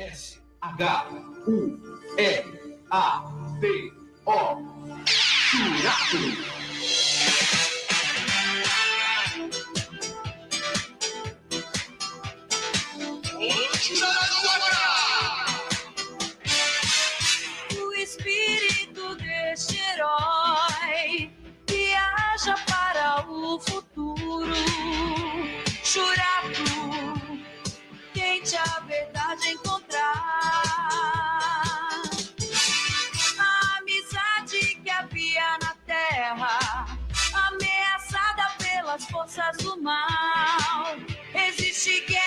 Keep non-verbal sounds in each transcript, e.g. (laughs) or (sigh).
S-H-U-R-A-T-O. Churato. O Existe guerra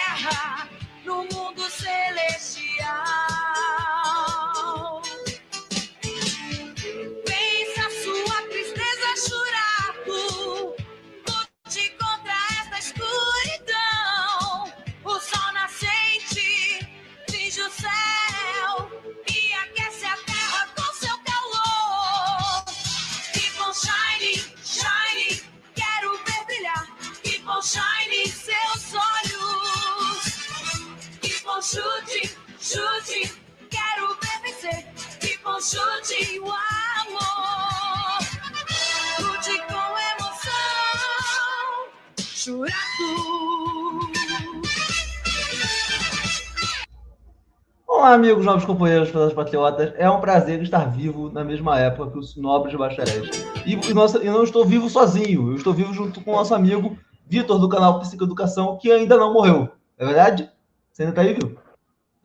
Olá, amigos, novos companheiros, pelas patriotas. É um prazer estar vivo na mesma época que os nobres bacharéis. E, e, nossa, e não estou vivo sozinho, eu estou vivo junto com o nosso amigo Vitor, do canal Psicoeducação, que ainda não morreu. É verdade? Você ainda tá aí, viu?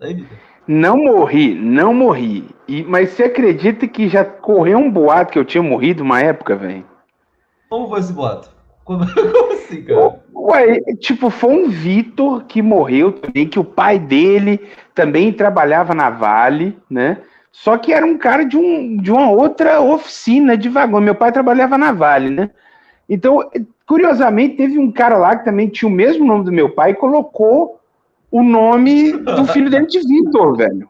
Tá aí, Vitor? Não morri, não morri. E, mas você acredita que já correu um boato que eu tinha morrido uma época, velho? Como foi esse boato? Como, (laughs) como assim, cara? Ué, tipo, foi um Vitor que morreu também, que o pai dele também trabalhava na Vale, né? Só que era um cara de, um, de uma outra oficina de vagão. Meu pai trabalhava na Vale, né? Então, curiosamente, teve um cara lá que também tinha o mesmo nome do meu pai e colocou o nome do filho dele de Vitor, velho.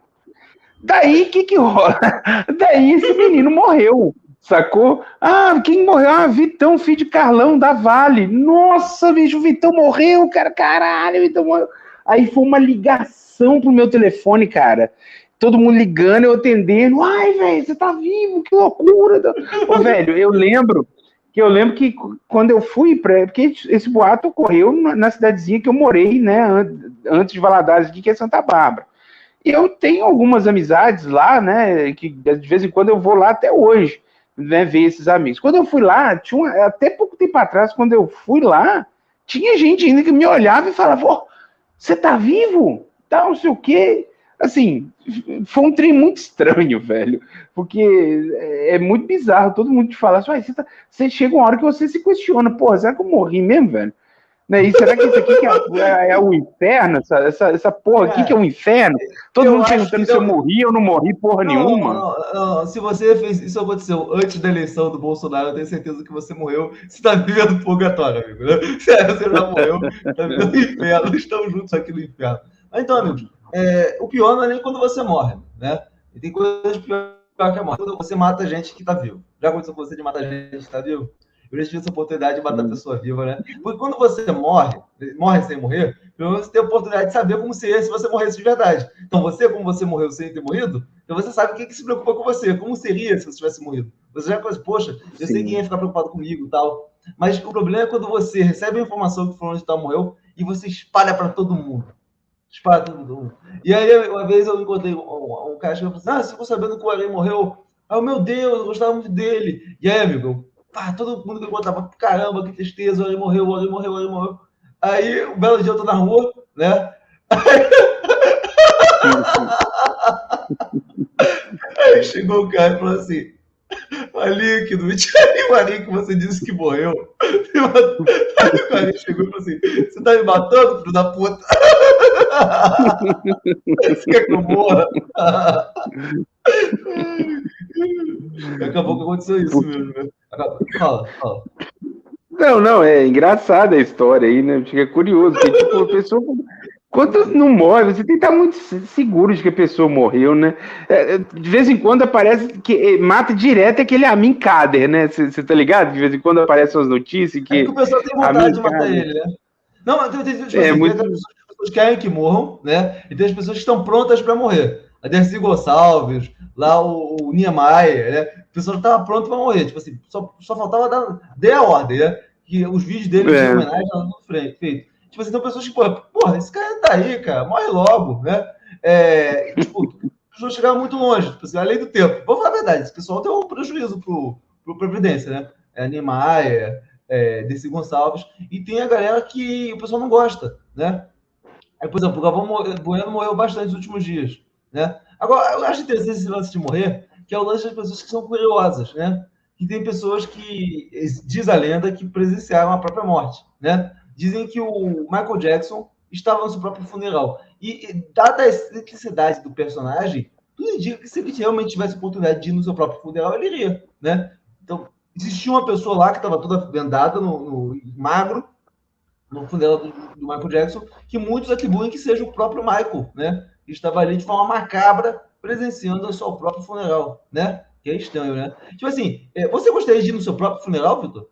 Daí, o que que rola? (laughs) Daí esse menino morreu, sacou? Ah, quem morreu? Ah, Vitão, filho de Carlão, da Vale. Nossa, bicho, o Vitão morreu, cara, caralho, Vitão morreu. Aí foi uma ligação pro meu telefone, cara. Todo mundo ligando, eu atendendo. Ai, velho, você tá vivo, que loucura. Ô, velho, eu lembro que eu lembro que quando eu fui para porque esse boato ocorreu na, cidadezinha que eu morei, né, an- antes de Valadares, aqui, que é Santa Bárbara. E eu tenho algumas amizades lá, né, que de vez em quando eu vou lá até hoje, né, ver esses amigos. Quando eu fui lá, tinha uma- até pouco tempo atrás, quando eu fui lá, tinha gente ainda que me olhava e falava, "Ô, você tá vivo? Tá, não sei o quê. Assim, foi um trem muito estranho, (laughs) velho, porque é é muito bizarro todo mundo te falar assim, "Uai, você, tá- você chega uma hora que você se questiona, porra, será que eu morri mesmo, velho? Né? E será que isso aqui que é, é- é o inferno? Essa, essa, essa porra aqui que é o inferno? Todo mundo perguntando se eu morri ou não morri porra nenhuma. Não, não, não. Se você fez isso aconteceu antes da eleição do Bolsonaro, eu tenho certeza que você morreu. Você tá vivendo purgatório, amigo. Né? (laughs) Você já morreu, tá vivendo no inferno. Estamos juntos aqui no inferno. Mas então, amigos, é, o pior não é nem quando você morre, né? E tem coisas pior que a morte. Quando você mata gente que tá vivo. Já aconteceu com você de matar gente que tá vivo? Eu já tive essa oportunidade de matar a pessoa viva, né? Porque quando você morre, morre sem morrer, pelo menos você tem a oportunidade de saber como seria se você morresse de verdade. Então você, como você morreu sem ter morrido, então você sabe o que, que se preocupa com você, como seria se você tivesse morrido. Você já pensa, poxa, eu sei Sim. que ia ficar preocupado comigo e tal. Mas o problema é quando você recebe a informação que fulano de tal morreu e você espalha para todo mundo. Espalha para todo mundo. E aí, uma vez eu encontrei um, um, um cara que falou assim: Ah, você ficou sabendo que o Arém morreu? Ah, meu Deus, eu gostava muito dele. E aí, amigo, pá, todo mundo que eu encontrava, caramba, que tristeza, Arém morreu, Arém morreu, Arém morreu. Aí, um belo dia eu tô na rua, né? (laughs) Aí chegou o cara e falou assim: Ali, que não me tire o Ari que você disse que morreu. (laughs) Aí o Ari chegou e falou assim: Você tá me matando, filho da puta? (laughs) Você quer que eu morra? Acabou que aconteceu isso mesmo, né? Fala, fala. Não, não, é engraçada a história aí, né? Fica curioso, porque, tipo, a pessoa. Quando não morre, você tem que estar muito se- seguro de que a pessoa morreu, né? É, é, De vez em quando aparece que é, mata direto aquele Amin Kader, né? Você tá ligado? De vez em quando aparecem as notícias É que. que o pessoal tem a vontade de minha matar cara- ele, né? Não, mas tem, tem, tipo, É, assim, muito- tem pessoas que querem que morram, né? E tem as pessoas que estão prontas para morrer. A Dercy Gonçalves, lá o, o Niemeyer, né? O pessoal estava pronto para morrer. Tipo assim, só, só faltava dar, dar a ordem, né? Que os vídeos dele É. de homenagem estavam tudo fre- feito. Tipo assim, então pessoas que, porra, porra, esse cara tá aí, cara, morre logo, né? É, tipo, as pessoas chegaram muito longe, tipo assim, além do tempo. Vamos falar a verdade, esse pessoal tem um prejuízo pro, pro Previdência, né? É, Niemeyer, é, Dercy Gonçalves, e tem a galera que o pessoal não gosta, né? Aí, por exemplo, o Galvão Bueno morreu bastante nos últimos dias, né? Agora, eu acho interessante esse lance de morrer, que é o lance das pessoas que são curiosas, né? Que tem pessoas que, diz a lenda, que presenciaram a própria morte, né? Dizem que o Michael Jackson estava no seu próprio funeral. E, e dada a excentricidade do personagem, tudo indica que se ele realmente tivesse oportunidade de ir no seu próprio funeral, ele iria, né? Então, existia uma pessoa lá que estava toda vendada, no, no- magro, no funeral do, do Michael Jackson, que muitos atribuem que seja o próprio Michael, né? Estava ali de forma macabra, presenciando o seu próprio funeral, né? Que é estranho, né? Tipo assim, é, você gostaria de ir no seu próprio funeral, Vitor?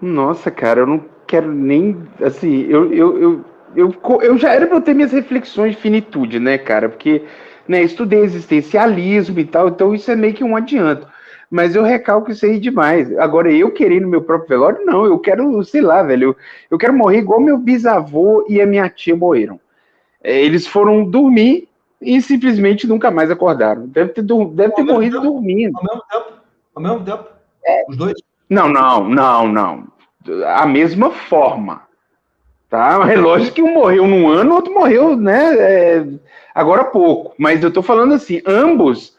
Nossa, cara, eu não quero nem. Assim, eu, eu, eu, eu, eu já era pra eu ter minhas reflexões de finitude, né, cara? Porque né, estudei existencialismo e tal, então isso é meio que um adianto. Mas eu recalco isso aí demais. Agora, eu querer no meu próprio velório, não. Eu quero, sei lá, velho. Eu, eu quero morrer igual meu bisavô e a minha tia morreram. É, eles foram dormir e simplesmente nunca mais acordaram. Deve ter, deve ter tempo? dormindo. Ao mesmo tempo? Ao mesmo tempo? Os dois? Não, não, não, não. A mesma forma. Tá? É lógico que um morreu num ano, o outro morreu, né? é, agora há pouco. Mas eu tô falando assim, ambos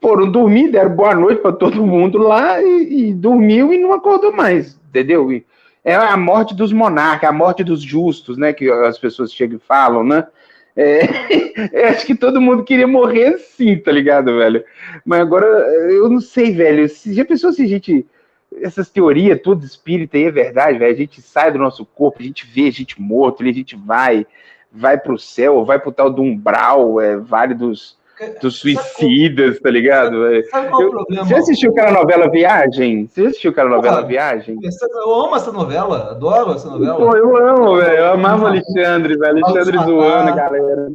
foram dormir, deram boa noite para todo mundo lá e, e dormiu e não acordou mais, entendeu? E é a morte dos monarcas, a morte dos justos, né? Que as pessoas chegam e falam, né? É, (laughs) acho que todo mundo queria morrer assim, tá ligado, velho? Mas agora, eu não sei, velho. Se, já pensou se a gente. Essas teorias, tudo espírita aí é verdade, velho. A gente sai do nosso corpo, a gente vê a gente morto, a gente vai, vai pro céu, vai pro tal do umbral, é, vale dos, dos suicidas, tá ligado? Sabe qual é o problema? Você assistiu aquela novela Viagem? Você assistiu aquela novela. Viagem? Eu amo essa novela, adoro essa novela. Pô, eu amo, velho. Eu amava o Alexandre, velho. Alexandre zoando, galera.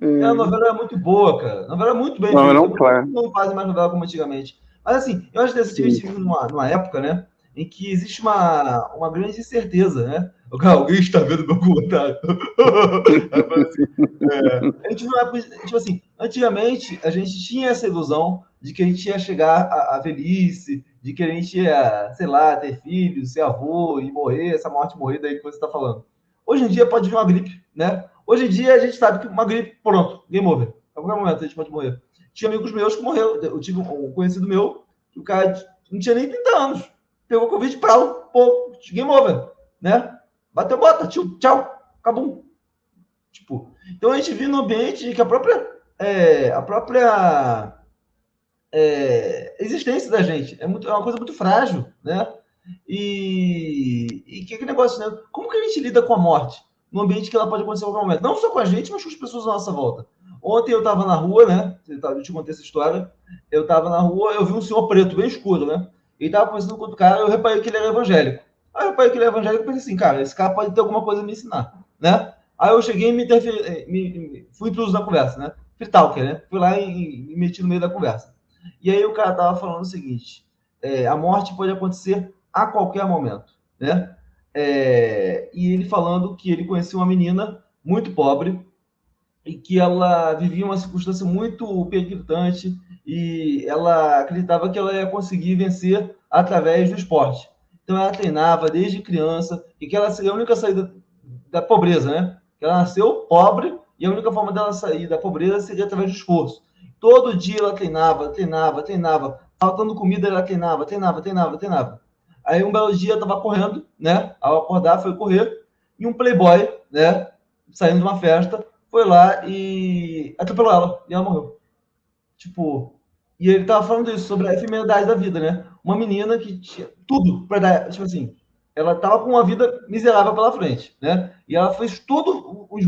É, a novela é muito boa, cara. A novela é muito bem Não, feita. não, claro. Não fazem mais novela como antigamente. Mas assim, eu acho que a gente Sim. vive numa, numa época, né? Em que existe uma, uma grande incerteza, né? Cara, Alguém está vendo meu comentário. (laughs) É, a gente não é, tipo assim, antigamente a gente tinha essa ilusão de que a gente ia chegar à, à velhice, de que a gente ia, sei lá, ter filhos, ser avô e morrer, essa morte morrida aí que você está falando. Hoje em dia pode vir uma gripe, né? Hoje em dia a gente sabe que uma gripe, pronto, game over. A qualquer momento a gente pode morrer. Tinha amigos meus que morreram. Eu tive um conhecido meu, que o cara não tinha nem 30 anos. Pegou Covid para pô, game over, né? Bateu bota, tchau, tchau, acabou. Tipo, então a gente vive num ambiente que a própria, é, a própria é, existência da gente é, muito, é uma coisa muito frágil, né? E, e que aquele negócio, né? Como que a gente lida com a morte? Num ambiente que ela pode acontecer a qualquer momento. Não só com a gente, mas com as pessoas à nossa volta. Ontem eu estava na rua, né? Eu te contei essa história. Eu estava na rua, eu vi um senhor preto, bem escuro, né? Ele estava conversando com outro cara, eu reparei que ele era evangélico. Aí eu reparei que ele era evangélico e pensei assim, cara, esse cara pode ter alguma coisa a me ensinar, né? Aí eu cheguei e me, interferi, me, me fui intruso na conversa, né? Fui talker, né? Fui lá e, me meti no meio da conversa. E aí o cara tava falando o seguinte: é, a morte pode acontecer a qualquer momento, né? É, e ele falando que ele conhecia uma menina muito pobre e que ela vivia uma circunstância muito periclitante e ela acreditava que ela ia conseguir vencer através do esporte. Então ela treinava desde criança e que ela seria a única saída da pobreza, né? Que ela nasceu pobre e a única forma dela sair da pobreza seria através do esforço. Todo dia ela treinava, treinava, treinava. Faltando comida, ela treinava, treinava, treinava, treinava. Aí um belo dia estava correndo, né? Ao acordar, foi correr e um playboy, né? Saindo de uma festa, foi lá e atropelou ela e ela morreu. Tipo, e ele tava falando isso sobre a efemeridade da vida, né? Uma menina que tinha tudo para dar, tipo assim, ela tava com uma vida miserável pela frente, né? E ela fez tudo, os,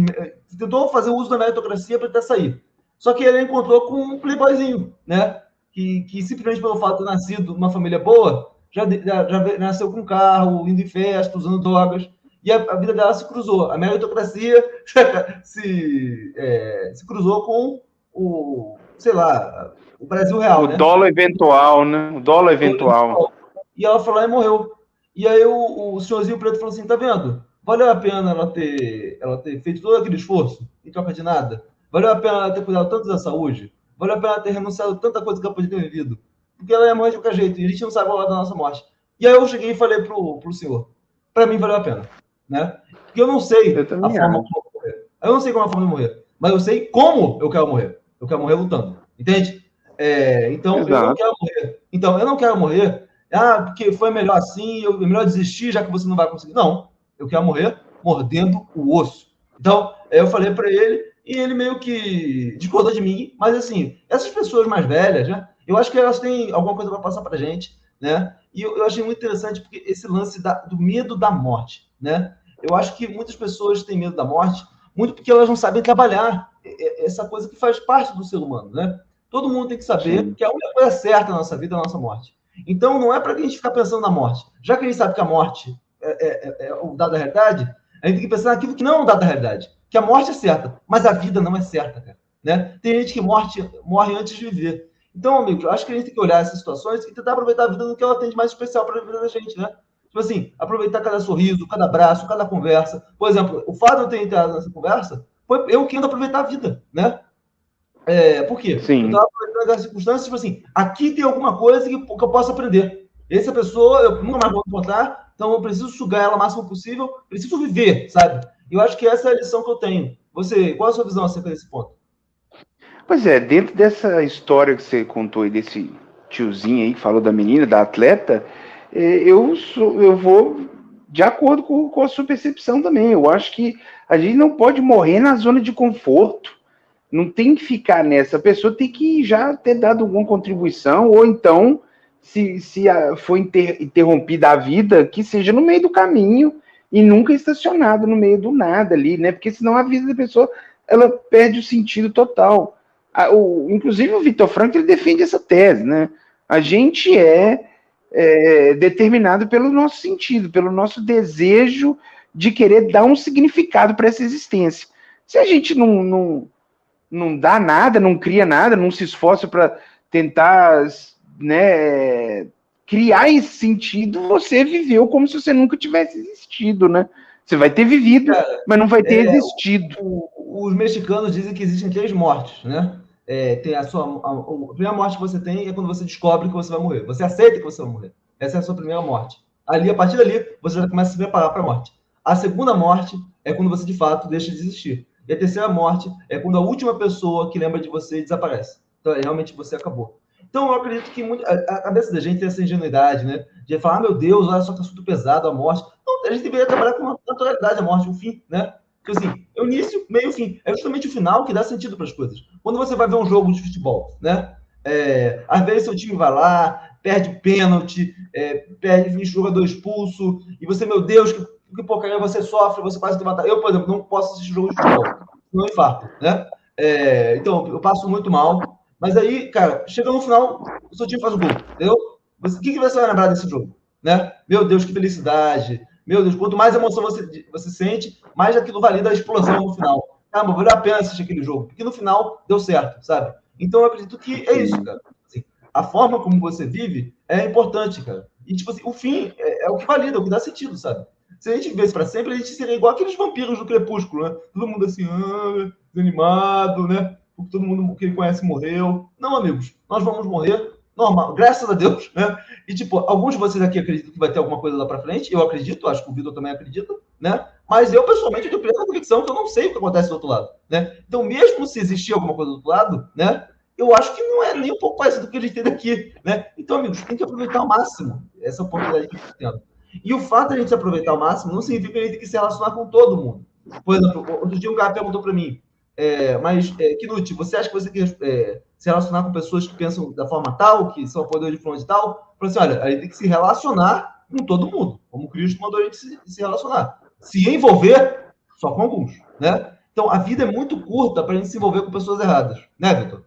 tentou fazer uso da meritocracia para até sair. Só que ele encontrou com um playboyzinho, né? Que, que simplesmente pelo fato de ter nascido numa família boa, já, já, já nasceu com carro, indo em festa, usando drogas. e a, a vida dela se cruzou. A meritocracia (laughs) se, é, se cruzou com o, sei lá, o Brasil real, o né? dólar eventual, né? O dólar eventual. E ela falou e morreu. E aí o, o senhorzinho preto falou assim, tá vendo? Valeu a pena ela ter, ela ter feito todo aquele esforço em troca de nada? Valeu a pena ela ter cuidado tanto da saúde? Valeu a pena ela ter renunciado a tanta coisa que ela podia ter vivido? Porque ela ia morrer de qualquer jeito, e a gente não sabe qual é da nossa morte. E aí eu cheguei e falei pro, pro senhor, para mim valeu a pena, né? Porque eu não sei Eu a forma como eu morrer. Eu não sei como é a forma de morrer, mas eu sei como eu quero morrer. Eu quero morrer lutando, entende? É, então eu não Exato. quero morrer. Então eu não quero morrer. Ah, porque foi melhor assim, eu, é melhor desistir já que você não vai conseguir. Não, eu quero morrer mordendo o osso. Então eu falei para ele e ele meio que discordou de mim, mas assim essas pessoas mais velhas, né? Eu acho que elas têm alguma coisa para passar para gente, né? E eu, eu achei muito interessante porque esse lance da- do medo da morte, né? Eu acho que muitas pessoas têm medo da morte muito porque elas não sabem trabalhar é- é- essa coisa que faz parte do ser humano, né? Todo mundo tem que saber Sim. que a única coisa certa na nossa vida é a nossa morte. Então não é para a gente ficar pensando na morte. Já que a gente sabe que a morte é, é, é o dado da realidade, a gente tem que pensar naquilo que não é um dado da realidade. Que a morte é certa, mas a vida não é certa, cara. Né? Tem gente que morte, morre antes de viver. Então, amigo, eu acho que a gente tem que olhar essas situações e tentar aproveitar a vida no que ela tem de mais especial para a vida da gente, né? Tipo assim, aproveitar cada sorriso, cada abraço, cada conversa. Por exemplo, o fato de eu ter entrado nessa conversa foi eu querendo aproveitar a vida, né? É, por quê? Sim. Eu estava aproveitando as circunstâncias, tipo assim, aqui tem alguma coisa que, que eu posso aprender. Essa pessoa eu nunca mais vou encontrar, então eu preciso sugar ela o máximo possível, preciso viver, sabe? Eu acho que essa é a lição que eu tenho. Você, qual a sua visão acerca desse ponto? Pois é, dentro dessa história que você contou aí, desse tiozinho aí que falou da menina, da atleta, eh, eu, sou, eu vou de acordo com, com a sua percepção também. Eu acho que a gente não pode morrer na zona de conforto. Não tem que ficar nessa. A pessoa tem que já ter dado alguma contribuição, ou então, se, se inter- interrompida a vida, que seja no meio do caminho e nunca estacionado no meio do nada ali, né? Porque senão a vida da pessoa ela perde o sentido total. A- o- inclusive o Vitor Franco ele defende essa tese, né? A gente é, é, determinado pelo nosso sentido, pelo nosso desejo de querer dar um significado para essa existência. Se a gente não, não, não dá nada, não cria nada, não se esforça para tentar né, criar esse sentido, você viveu como se você nunca tivesse existido, né? Você vai ter vivido, Cara, mas não vai ter é, existido. O- os mexicanos dizem que existem três mortes, né? É, tem a sua a, a primeira morte que você tem é quando você descobre que você vai morrer. Você aceita que você vai morrer. Essa é a sua primeira morte. Ali, a partir dali, você já começa a se preparar para a morte. A segunda morte é quando você de fato deixa de existir. E a terceira morte é quando a última pessoa que lembra de você desaparece. Então, realmente você acabou. Então, eu acredito que muito, a, cabeça da gente tem essa ingenuidade, né? De falar, ah, meu Deus, olha só que assunto pesado a morte. A gente deveria trabalhar com naturalidade a morte, um fim, né? Porque assim, é o início, meio, fim. É justamente o final que dá sentido para as coisas. Quando você vai ver um jogo de futebol, né? É, às vezes seu time vai lá, perde pênalti, é, perde jogador expulso, e você, meu Deus, que, que porcaria você sofre, você quase te matar. Eu, por exemplo, não posso assistir jogo de futebol, não infarto, né? É, então, eu passo muito mal. Mas aí, cara, chega no final, o seu time faz o gol, entendeu? O que, que você vai lembrar desse jogo? Né? Meu Deus, que felicidade. Meu Deus, quanto mais emoção você, você sente, mais aquilo valida a explosão no final. Caramba, valeu a pena assistir aquele jogo, porque no final deu certo, sabe? Então eu acredito que é isso, cara. Assim, a forma como você vive é importante, cara. E, tipo assim, o fim é, é o que valida, é o que dá sentido, sabe? Se a gente vivesse pra sempre, a gente seria igual aqueles vampiros do Crepúsculo, né? Todo mundo assim, ah, desanimado, né? Porque todo mundo que ele conhece morreu. Não, amigos, nós vamos morrer normal, graças a Deus, né? E, tipo, alguns de vocês aqui acreditam que vai ter alguma coisa lá pra frente, eu acredito, acho que o Vitor também acredita, né? Mas eu, pessoalmente, tenho plena convicção que eu não sei o que acontece do outro lado, né? Então, mesmo se existir alguma coisa do outro lado, né? Eu acho que não é nem um pouco parecido com o que a gente tem daqui, né? Então, amigos, tem que aproveitar ao máximo essa oportunidade que a gente está tendo. E o fato de a gente aproveitar ao máximo não significa que a gente tem que se relacionar com todo mundo. Por exemplo, outro dia um cara perguntou para mim, é, mas, é, Knut, você acha que você tem que é, se relacionar com pessoas que pensam da forma tal, que são apoiadores de de tal? Falei assim, olha, a gente tem que se relacionar com todo mundo, como Cristo mandou a gente se, se relacionar. Se envolver, só com alguns, né? Então, a vida é muito curta para a gente se envolver com pessoas erradas, né, Vitor?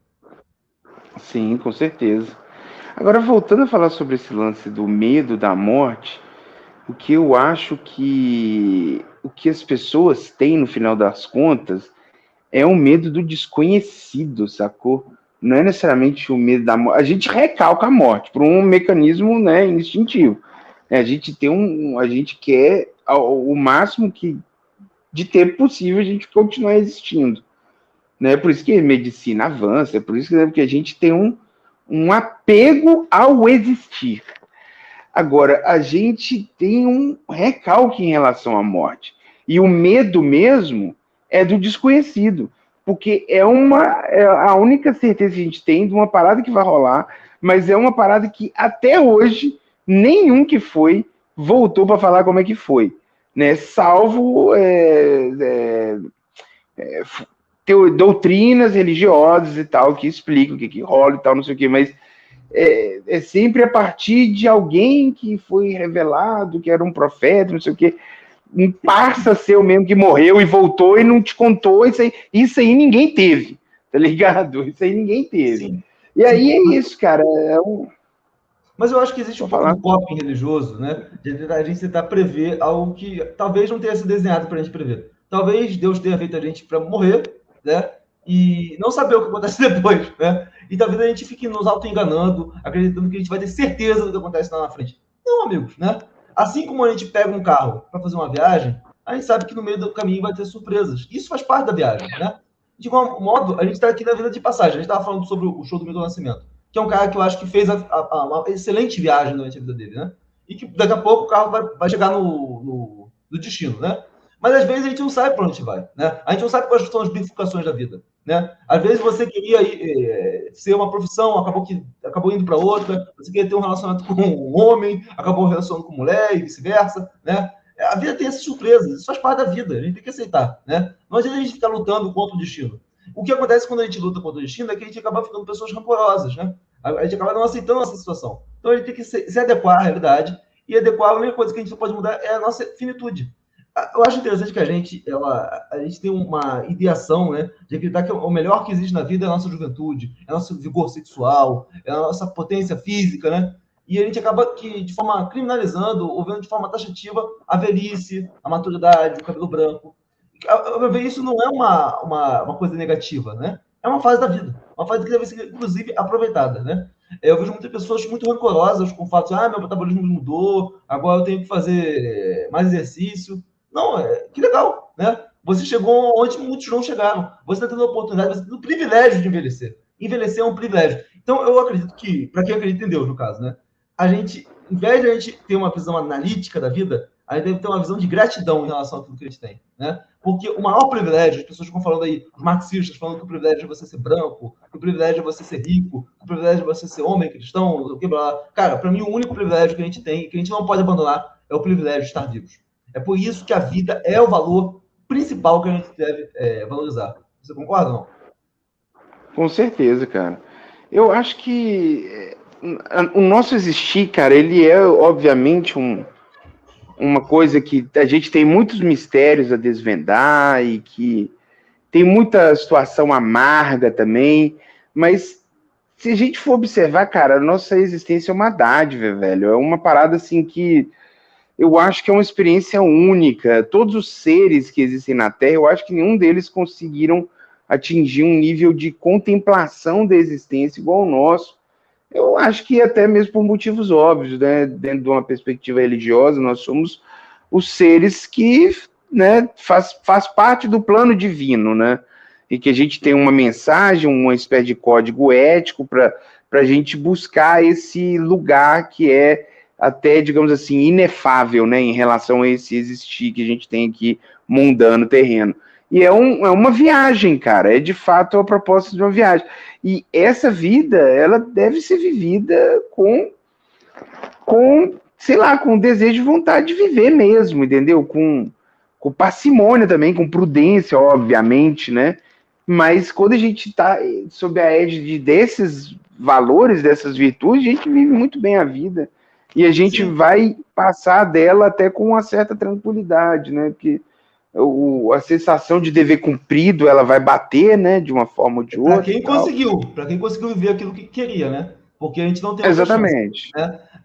Sim, com certeza. Agora, voltando a falar sobre esse lance do medo da morte, o que eu acho que o que as pessoas têm no final das contas é o medo do desconhecido, sacou? Não é necessariamente o medo da morte. A gente recalca a morte por um mecanismo né, instintivo. A gente tem um. A gente quer o máximo que de tempo possível a gente continuar existindo. Né? Por isso que a medicina avança, é por isso que, né, a gente tem um, um apego ao existir. Agora, a gente tem um recalque em relação à morte. E o medo mesmo é do desconhecido. Porque é uma é a única certeza que a gente tem de uma parada que vai rolar, mas é uma parada que até hoje nenhum que foi voltou para falar como é que foi. Né? Salvo é, é, é, doutrinas religiosas e tal que explicam o que, que rola e tal, não sei o que, mas é, é, sempre a partir de alguém que foi revelado, que era um profeta, não sei o que, um parça seu mesmo que morreu e voltou e não te contou, isso aí, isso aí ninguém teve, tá ligado? Isso aí ninguém teve. Sim. E aí é isso, cara, é um... Mas eu acho que existe um pouco de coping religioso, né? De a gente tentar prever algo que talvez não tenha sido desenhado para a gente prever. Talvez Deus tenha feito a gente para morrer, né? E não saber o que acontece (laughs) depois, né? E talvez a gente fique nos auto-enganando, acreditando que a gente vai ter certeza do que acontece lá na frente. Não, amigos, né? Assim como a gente pega um carro para fazer uma viagem, a gente sabe que no meio do caminho vai ter surpresas. Isso faz parte da viagem, né? De igual modo, a gente está aqui na vida de passagem. A gente estava falando sobre o show do Milton Nascimento, que é um cara que eu acho que fez a, a, uma excelente viagem durante a vida dele, né? E que daqui a pouco o carro vai, vai chegar no, no, no destino, né? Mas às vezes a gente não sabe para onde vai, né? A gente não sabe quais são as bifurcações da vida, né? Às vezes você queria é, ser uma profissão, acabou que acabou indo para outra. Você queria ter um relacionamento com um homem, acabou relacionando com mulher e vice-versa, né? A vida tem essas surpresas, isso faz parte da vida, a gente tem que aceitar, né? Não adianta a gente ficar lutando contra o destino. O que acontece quando a gente luta contra o destino é que a gente acaba ficando pessoas rancorosas, né? A gente acaba não aceitando essa situação. Então a gente tem que se, se adequar à realidade e adequar a única coisa que a gente pode mudar é a nossa finitude eu acho interessante que a gente, ela, a gente tem uma ideação, né, de acreditar que o melhor que existe na vida é a nossa juventude, é nosso vigor sexual, é a nossa potência física, né? E a gente acaba que, de forma criminalizando, ou vendo de forma taxativa, a velhice, a maturidade, o cabelo branco. Eu ver isso não é uma, uma, uma coisa negativa, né? É uma fase da vida, uma fase que deve ser, inclusive, aproveitada, né? Eu vejo muitas pessoas muito rancorosas com o fato de, ah, meu metabolismo que agora eu tenho que fazer mais exercício. Não, é, que legal, né? Você chegou onde muitos não chegaram. Você está tendo a oportunidade, você está tendo o privilégio de envelhecer. Envelhecer é um privilégio. Então, eu acredito que, para quem acredita em Deus, no caso, né? A gente, em vez de a gente ter uma visão analítica da vida, a gente deve ter uma visão de gratidão em relação a tudo que a gente tem, né? Porque o maior privilégio, as pessoas ficam falando aí, os marxistas falando que o privilégio é você ser branco, que o privilégio é você ser rico, que o privilégio é você ser homem, cristão, o que blá. Cara, para mim, o único privilégio que a gente tem, que a gente não pode abandonar, é o privilégio de estar vivos. É por isso que a vida é o valor principal que a gente deve é, valorizar. Você concorda não? Com certeza, cara. Eu acho que é, o nosso existir, cara, ele é obviamente um, uma coisa que a gente tem muitos mistérios a desvendar e que tem muita situação amarga também, mas se a gente for observar, cara, a nossa existência é uma dádiva, velho. É uma parada assim que eu acho que é uma experiência única. Todos os seres que existem na Terra, eu acho que nenhum deles conseguiram atingir um nível de contemplação da existência igual ao nosso. Eu acho que até mesmo por motivos óbvios, né? Dentro de uma perspectiva religiosa, nós somos os seres que né, faz, faz parte do plano divino, né? E que a gente tem uma mensagem, uma espécie de código ético para a gente buscar esse lugar que é até, digamos assim, inefável, né, em relação a esse existir que a gente tem aqui mundano terreno. E é, um, é uma viagem, cara, é de fato a proposta de uma viagem. E essa vida, ela deve ser vivida com, com sei lá, com desejo e vontade de viver mesmo, entendeu? Com, com parcimônia também, com prudência, obviamente, né? Mas quando a gente está sob a égide desses valores, dessas virtudes, a gente vive muito bem a vida e a gente Sim. vai passar dela até com uma certa tranquilidade, né? Porque o, a sensação de dever cumprido ela vai bater, né? De uma forma ou de outra. Para quem conseguiu, para quem conseguiu viver aquilo que queria, né? Porque a gente não tem outra chance. Exatamente.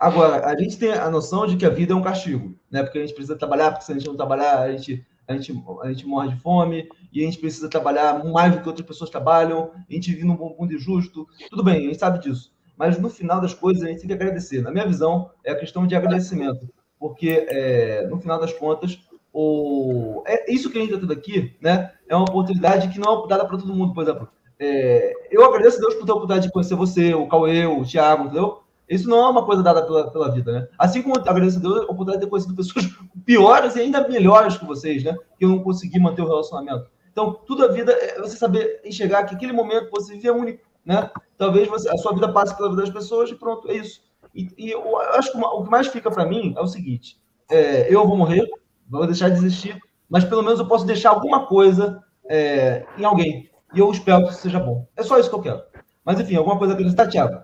Agora, a gente tem a noção de que a vida é um castigo, né? Porque a gente precisa trabalhar, porque se a gente não trabalhar, a gente, a gente, a gente morre de fome, e a gente precisa trabalhar mais do que outras pessoas trabalham, a gente vive num mundo injusto. Tudo bem, a gente sabe disso. Mas no final das coisas, a gente tem que agradecer. Na minha visão, é a questão de agradecimento. Porque, é, no final das contas, o... é isso que a gente está tendo aqui, né? É uma oportunidade que não é dada para todo mundo, por exemplo. É, eu agradeço a Deus por ter a oportunidade de conhecer você, o Cauê, o Thiago, entendeu? Isso não é uma coisa dada pela, pela vida, né? Assim como agradeço a Deus a oportunidade de ter conhecido pessoas piores e ainda melhores que vocês, né? Que eu não consegui manter o relacionamento. Então, tudo a vida é você saber enxergar que aquele momento você vive é único, né? Talvez você, a sua vida passe pela vida das pessoas e pronto, é isso. E, e eu acho que o que mais fica para mim é o seguinte: é, eu vou morrer, vou deixar de existir, mas pelo menos eu posso deixar alguma coisa é, em alguém. E eu espero que isso seja bom. É só isso que eu quero. Mas enfim, alguma coisa a acrescentar, Thiago?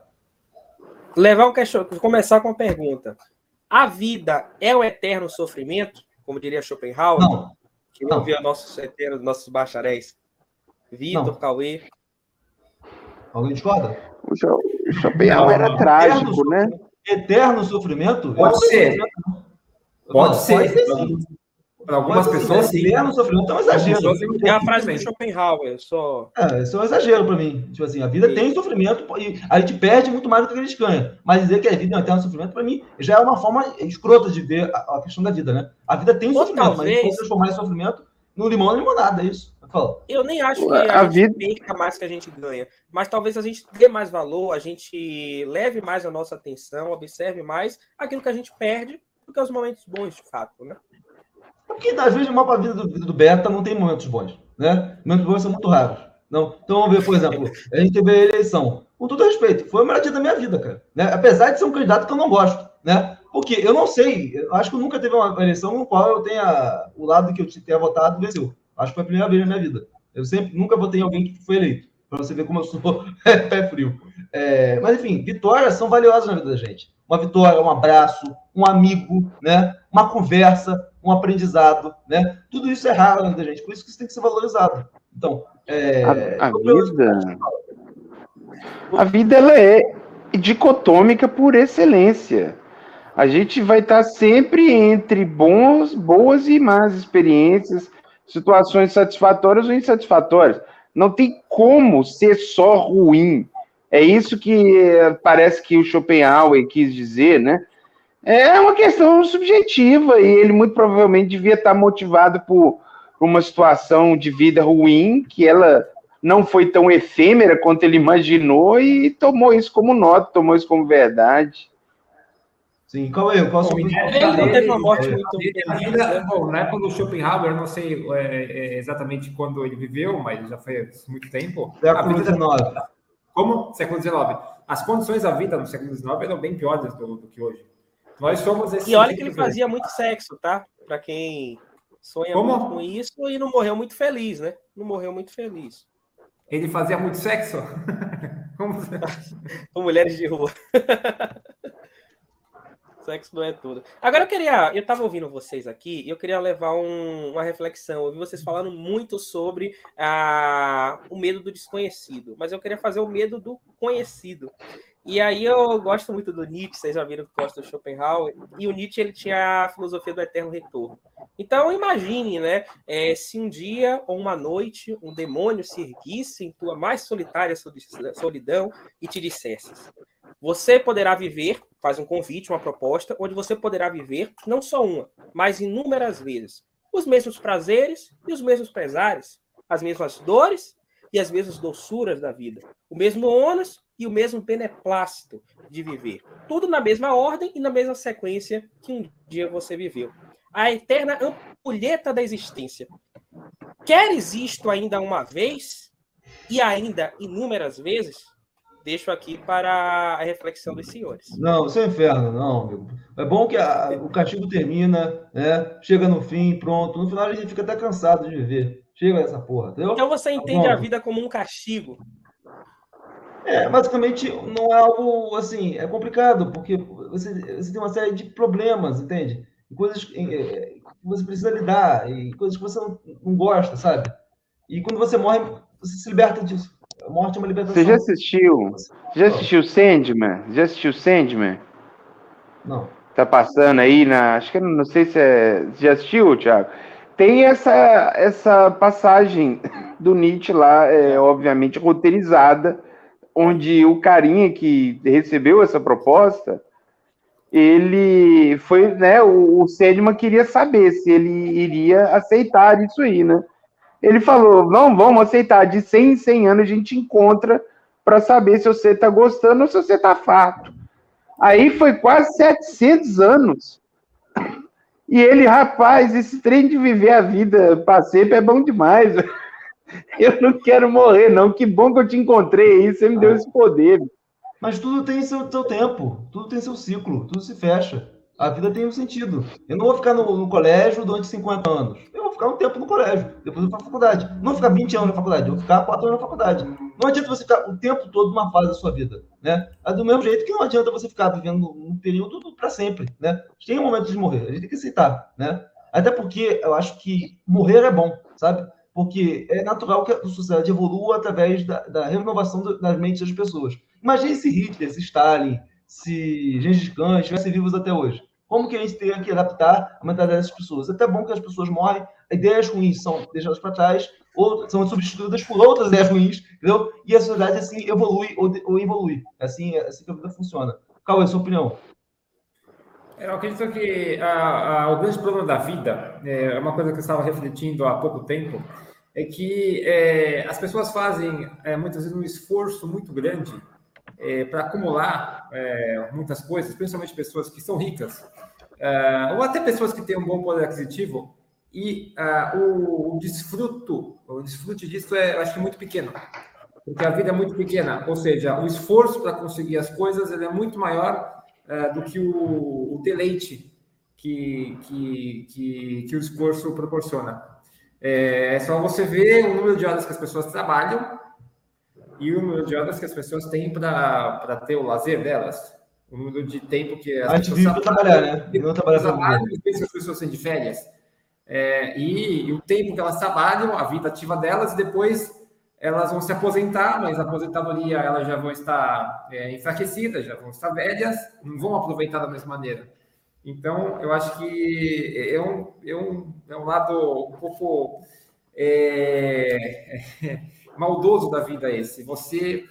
Levar um question... começar com uma pergunta. A vida é o eterno sofrimento, como diria Schopenhauer? Não. Que não via nossos eternos, nossos bacharéis. Vitor. Cauê. Alguém discorda? O Scho- o Schopenhauer era trágico, né? Eterno sofrimento? Pode ser. Pode ser. Pode ser sim. Para algumas ser, pessoas, sim. Eterno sofrimento é um exagero. É a frase do Schopenhauer, só. É, isso é um exagero para mim. Tipo assim, a vida tem sofrimento e a gente perde muito mais do que a gente ganha. Mas dizer que a vida é um eterno sofrimento, para mim, já é uma forma escrota de ver a, a questão da vida, né? A vida tem sofrimento, mas a gente talvez- pode transformar esse sofrimento no limão na limonada, é isso. Eu nem acho que A a, gente vida- perca mais que a gente ganha, mas talvez a gente dê mais valor, a gente leve mais a nossa atenção, observe mais aquilo que a gente perde do que os momentos bons, de fato, né? Porque, às vezes, o mapa vida do, do beta não tem momentos bons, né? Momentos bons são muito raros. Não. Então, vamos ver, por exemplo, a gente teve a eleição. Com todo respeito, foi o melhor dia da minha vida, cara. Né? Apesar de ser um candidato que eu não gosto, né? Porque eu não sei, eu acho que eu nunca teve uma eleição no qual eu tenha, o lado que eu tenha votado venceu. Acho que foi a primeira vez na minha vida. Eu sempre, nunca votei em alguém que foi eleito. Para você ver como eu sou (laughs) pé frio. É, mas, enfim, vitórias são valiosas na vida da gente. Uma vitória, um abraço, um amigo, né? uma conversa, um aprendizado. Né? Tudo isso é raro na vida da gente, por isso que isso tem que ser valorizado. Então, é, A, a vida. A vida ela é dicotômica por excelência. A gente vai estar sempre entre bons, boas e más experiências, situações satisfatórias ou insatisfatórias. Não tem como ser só ruim. É isso que eh, parece que o Schopenhauer quis dizer, né? É uma questão subjetiva e ele muito provavelmente devia estar motivado por por uma situação de vida ruim, que ela não foi tão efêmera quanto ele imaginou e tomou isso como nota, tomou isso como verdade. Sim, qual é? A sua Bom, opinião? Ele não teve uma morte É, muito A feliz, vida, né? bom, na época do Schopenhauer, eu não sei é, é, exatamente quando ele viveu, mas já foi muito tempo. A Século XIX. como século XIX, as condições da vida no século XIX eram bem piores do, do que hoje. Nós somos esse E olha que ele fazia muito sexo, tá? Pra quem sonha Como? muito com isso e não morreu muito feliz, né? Não morreu muito feliz. Ele fazia muito sexo? (laughs) Como você- (laughs) Com mulheres de rua. (laughs) Sexo não é tudo. Agora eu queria. Eu tava ouvindo vocês aqui e eu queria levar um- uma reflexão. Eu vocês falando muito sobre ah, o medo do desconhecido, mas eu queria fazer o medo do conhecido. E aí eu gosto muito do Nietzsche, vocês já viram que gosto do Schopenhauer, e o Nietzsche ele tinha a filosofia do eterno retorno. Então imagine, né, eh, se um dia ou uma noite um demônio se erguisse em tua mais solitária soli- solidão e te dissesse: você poderá viver, faz um convite, uma proposta, onde você poderá viver não só uma, mas inúmeras vezes os mesmos prazeres e os mesmos pesares, as mesmas dores e as mesmas doçuras da vida, o mesmo ônus e o mesmo beneplácito de viver, tudo na mesma ordem e na mesma sequência que um dia você viveu. A eterna ampulheta da existência. Queres isto ainda uma vez e ainda inúmeras vezes? Deixo aqui para a reflexão dos senhores. Não, isso é um inferno, não, amigo. É bom que a- o castigo termina, né? Chega no fim, pronto. No final a gente fica até cansado de viver. Chega essa porra, entendeu? Então você entende bom. a vida como um castigo. É, basicamente não é algo assim, é complicado, porque você, você tem uma série de problemas, entende? E coisas eh, que você precisa lidar, e coisas que você não, não gosta, sabe? E quando você morre, você se liberta disso. Morte é uma libertação. Você já assistiu? Já assistiu Sandman? Já assistiu Sandman? Não. Tá passando aí na. Acho que não sei se é. Já assistiu, Thiago? Tem essa, essa passagem do Nietzsche lá, é, obviamente roteirizada, onde o carinha que recebeu essa proposta, ele foi, né? O, o Sandman queria saber se ele iria aceitar isso aí, né? Ele falou: não, vamos aceitar, de 100 em 100 anos a gente encontra para saber se você está gostando ou se você está farto. Aí foi quase 700 anos. E ele, rapaz, esse trem de viver a vida para sempre é bom demais. (laughs) Eu não quero morrer, não. Que bom que eu te encontrei aí, você me deu esse poder. Mas tudo tem seu, seu tempo, tudo tem seu ciclo, tudo se fecha. A vida tem um sentido. Eu não vou ficar no, no, colégio durante 50 anos. Eu vou ficar um tempo no colégio, depois eu vou para faculdade. Não vou ficar 20 anos na faculdade, eu vou ficar 4 anos na faculdade. Não adianta você ficar o tempo todo numa fase da sua vida, né? É do mesmo jeito que não adianta você ficar vivendo um período para sempre, né? Tem um momento de morrer, a gente tem que aceitar, né? Até porque eu acho que morrer é bom, sabe? Porque é natural que a sociedade evolua através da, da renovação das mentes das pessoas. Imagine se Hitler, se Stalin, se Gengis Khan estivessem vivos até hoje. Como que a gente teria que adaptar a mentalidade dessas pessoas? É até bom que as pessoas morrem, ideias ruins são deixadas para trás, ou são substituídas por outras ideias ruins, entendeu? E a sociedade assim evolui ou, ou evolui. Assim, é assim que a vida funciona. Qual é a sua opinião? Eu acredito que a, a, o grande problema da vida, é uma coisa que eu estava refletindo há pouco tempo, é que é, as pessoas fazem é, muitas vezes um esforço muito grande é, para acumular é, muitas coisas, principalmente pessoas que são ricas, é, ou até pessoas que têm um bom poder aquisitivo, e é, o, o desfruto, o desfrute disso é, acho que, muito pequeno, porque a vida é muito pequena, ou seja, o esforço para conseguir as coisas é muito maior é, do que o, o deleite que, que, que, que, o esforço proporciona. É, é só você ver o número de horas que as pessoas trabalham e o número de horas que as pessoas têm para ter o lazer delas. O número de tempo que as a gente vive para trabalhar, né? Trabalho, que as pessoas têm de férias. É, e, e, o tempo que elas trabalham, a vida ativa delas, e depois elas vão se aposentar, mas a aposentadoria elas já vão estar é, enfraquecidas, já vão estar velhas, não vão aproveitar da mesma maneira. Então, eu acho que é um, é um, é um lado um pouco. É, (laughs) maldoso da vida esse. Você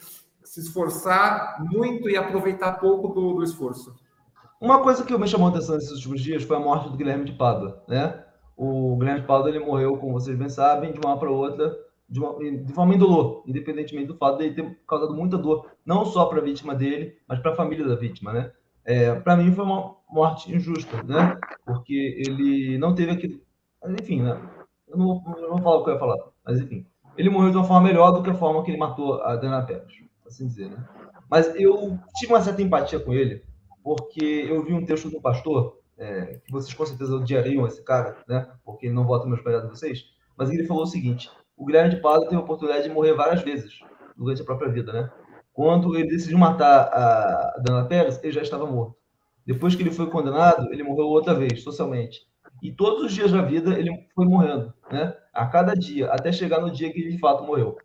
se esforçar muito e aproveitar pouco do, do esforço. Uma coisa que me chamou a atenção nesses últimos dias foi a morte do Guilherme de Pádua, né? O Guilherme de Pádua, ele morreu, como vocês bem sabem, de uma hora para outra, de, uma, de forma indolor, independentemente do fato dele ter causado muita dor, não só para a vítima dele, mas para a família da vítima, né? É, para mim foi uma morte injusta, né? Porque ele não teve aquele... Enfim, né? Eu não, eu não vou falar o que eu ia falar, mas enfim ele morreu de uma forma melhor do que a forma que ele matou a Dana Pérez, assim dizer, né? Mas eu tive uma certa empatia com ele, porque eu vi um texto do pastor, é, que vocês com certeza odiariam esse cara, né? Porque ele não vota meus pegados de vocês, mas ele falou o seguinte: o Guilherme de Pádua teve a oportunidade de morrer várias vezes durante a própria vida, né? Quando ele decidiu matar a Dana Pérez, ele já estava morto. Depois que ele foi condenado, ele morreu outra vez, socialmente. E todos os dias da vida ele foi morrendo, né? A cada dia, até chegar no dia que ele de fato morreu.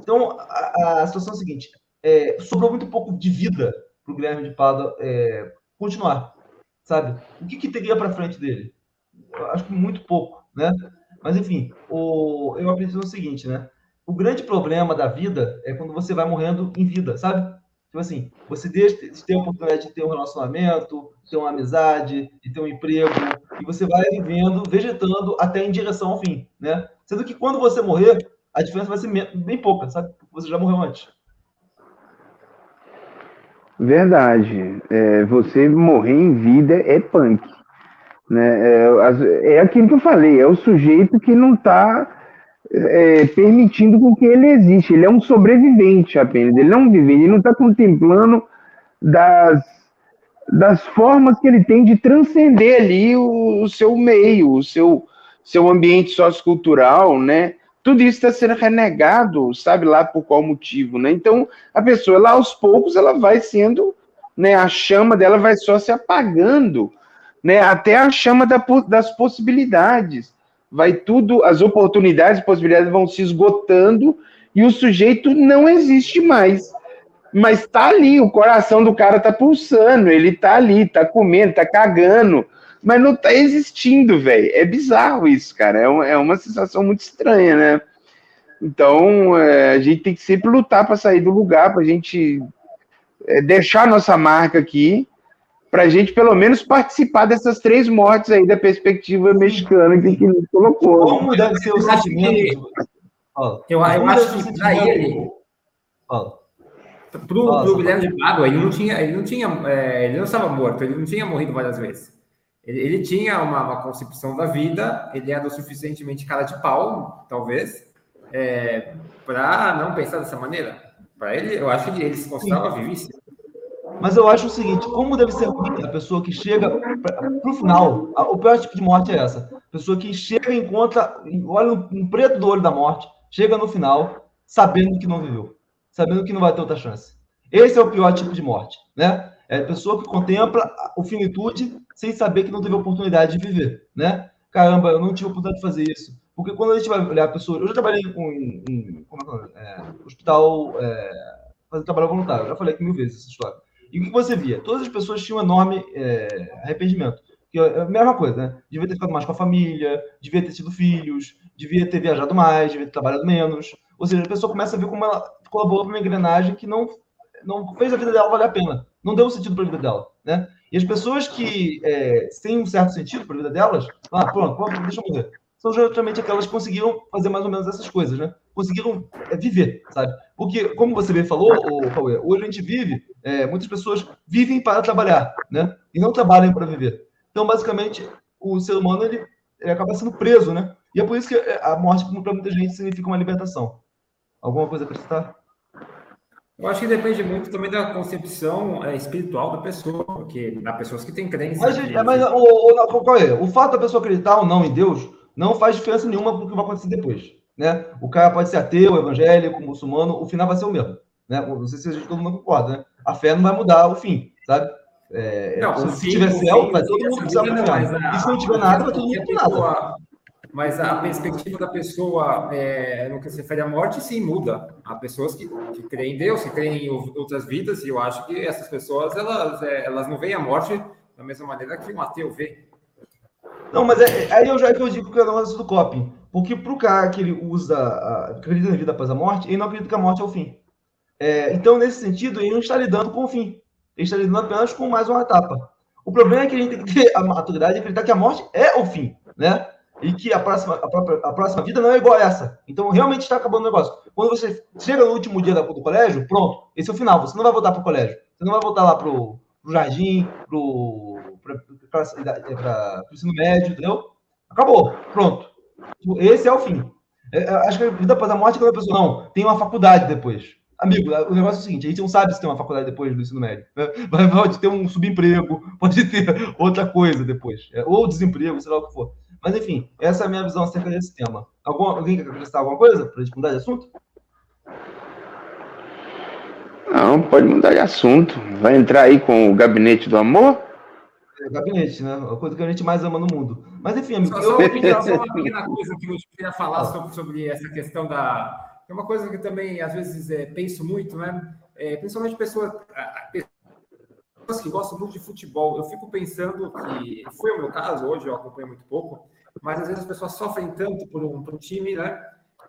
Então, a, a situação é a seguinte: é, sobrou muito pouco de vida para o Guilherme de Pádua é, continuar, sabe? O que, que teria para frente dele? Acho que muito pouco, né? Mas enfim, o, eu aprendi o seguinte, né? O grande problema da vida é quando você vai morrendo em vida, sabe? Tipo assim, você deixa de ter a oportunidade de ter um relacionamento, de ter uma amizade, de ter um emprego, e você vai vivendo, vegetando até em direção ao fim, né? Sendo que quando você morrer, a diferença vai ser bem pouca, sabe? Você já morreu antes. Verdade. É, você morrer em vida é punk. Né? É, é aquilo que eu falei, é o sujeito que não está é, permitindo com que ele existe. Ele é um sobrevivente apenas, ele não vive, ele não está contemplando das, das formas que ele tem de transcender ali o, o seu meio, o seu, seu ambiente sociocultural, né? Tudo isso está sendo renegado, sabe lá por qual motivo, né? Então, a pessoa lá aos poucos ela vai sendo, né? A chama dela vai só se apagando, né? Até a chama da, das possibilidades vai tudo, as oportunidades e possibilidades vão se esgotando e o sujeito não existe mais. Mas tá ali, o coração do cara tá pulsando, ele tá ali, tá comendo, tá cagando, mas não tá existindo, velho. É bizarro isso, cara. É uma, é uma sensação muito estranha, né? Então, é, a gente tem que sempre lutar para sair do lugar, para a gente é, deixar nossa marca aqui, para a gente pelo menos participar dessas três mortes aí da perspectiva mexicana que, nos colocou. Como deve ser o sentimento? Eu, acho que para ele, para o Guilherme de Pádua, ele não tinha, ele não tinha, é, ele não estava morto, ele não tinha morrido várias vezes. Ele, ele tinha uma, uma, concepção da vida, ele era o suficientemente cara de pau, talvez, é, para não pensar dessa maneira. Para ele, eu acho que ele se considerava vivíssimo. Mas eu acho o seguinte, como deve ser ruim a pessoa que chega para o final, a, o pior tipo de morte é essa. A pessoa que chega e encontra, olha um preto do olho da morte, chega no final, sabendo que não viveu, sabendo que não vai ter outra chance. Esse é o pior tipo de morte, né? É a pessoa que contempla o finitude sem saber que não teve oportunidade de viver, né? Caramba, eu não tive oportunidade de fazer isso. Porque quando a gente vai olhar a pessoa. Eu já trabalhei com, em, como é, é, hospital, é, fazendo trabalho voluntário. Eu já falei aqui mil vezes essa história. E o que você via? Todas as pessoas tinham um enorme é, arrependimento. Que é a mesma coisa, né? Devia ter ficado mais com a família, devia ter tido filhos, devia ter viajado mais, devia ter trabalhado menos. Ou seja, a pessoa começa a ver como ela colaborou para uma engrenagem que não, não fez a vida dela valer a pena. Não deu sentido para a vida dela, né? E as pessoas que é, têm um certo sentido para a vida delas, ah, pronto, pronto deixa eu ver são geralmente aquelas que conseguiram fazer mais ou menos essas coisas, né? Conseguiram é, viver, sabe? Porque, como você bem falou, o Cauê, hoje a gente vive, é, muitas pessoas vivem para trabalhar, né? E não trabalham para viver. Então, basicamente, o ser humano ele, ele acaba sendo preso, né? E é por isso que é, a morte, para muita gente, significa uma libertação. Alguma coisa a acrescentar? Eu acho que depende muito também da concepção é, espiritual da pessoa, porque há pessoas que têm crença. Mas, que... mas o, o, qual é? o fato da pessoa acreditar ou não em Deus não faz diferença nenhuma para o que vai acontecer depois. Né? O cara pode ser ateu, evangélico, muçulmano, o final vai ser o mesmo. Né? Não sei se a gente todo mundo concorda, né? A fé não vai mudar o fim, sabe? É, não, se, fim, tiver céu, vai todo mundo precisar do inferno. E se não tiver nada, vai todo mundo pro nada. Mas a perspectiva da pessoa é, no que se refere à morte, sim, muda. Há pessoas que, que creem em Deus, que creem em outras vidas, e eu acho que essas pessoas, elas, é, elas não veem a morte da mesma maneira que um ateu vê. Não, mas é, aí eu já que eu digo que é o negócio do coping. Porque pro cara que ele usa, a, acredita na vida após a morte, ele não acredita que a morte é o fim. É, então, nesse sentido, ele não está lidando com o fim. Ele está lidando apenas com mais uma etapa. O problema é que a gente tem que ter a maturidade de acreditar que a morte é o fim, né? E que a próxima, a, própria, a próxima vida não é igual a essa. Então, realmente está acabando o negócio. Quando você chega no último dia do colégio, pronto, esse é o final. Você não vai voltar para o colégio. Você não vai voltar lá para o jardim, para o ensino médio, entendeu? Acabou, pronto. Esse é o fim. É, é acho que a vida após a morte é quando a pessoa não tem uma faculdade depois. Amigo, o negócio é o seguinte: a gente não sabe se tem uma faculdade depois do ensino médio. Né? (laughs) Pode ter um subemprego, (laughs) pode ter outra coisa depois, é, ou desemprego, sei lá o que for. Mas enfim, essa é a minha visão acerca desse tema. Algum, alguém quer acrescentar alguma coisa para a gente mudar de assunto? Não, pode mudar de assunto. Vai entrar aí com o gabinete do amor? É, gabinete, né? A coisa que a gente mais ama no mundo. Mas enfim, amigo. Só, só, eu... só uma pequena coisa que eu queria falar sobre, sobre essa questão da. É uma coisa que também, às vezes, é, penso muito, né? É, principalmente pessoas, pessoas que gostam muito de futebol. Eu fico pensando que foi o meu caso, hoje eu acompanho muito pouco, mas às vezes as pessoas sofrem tanto por um, por um time, né?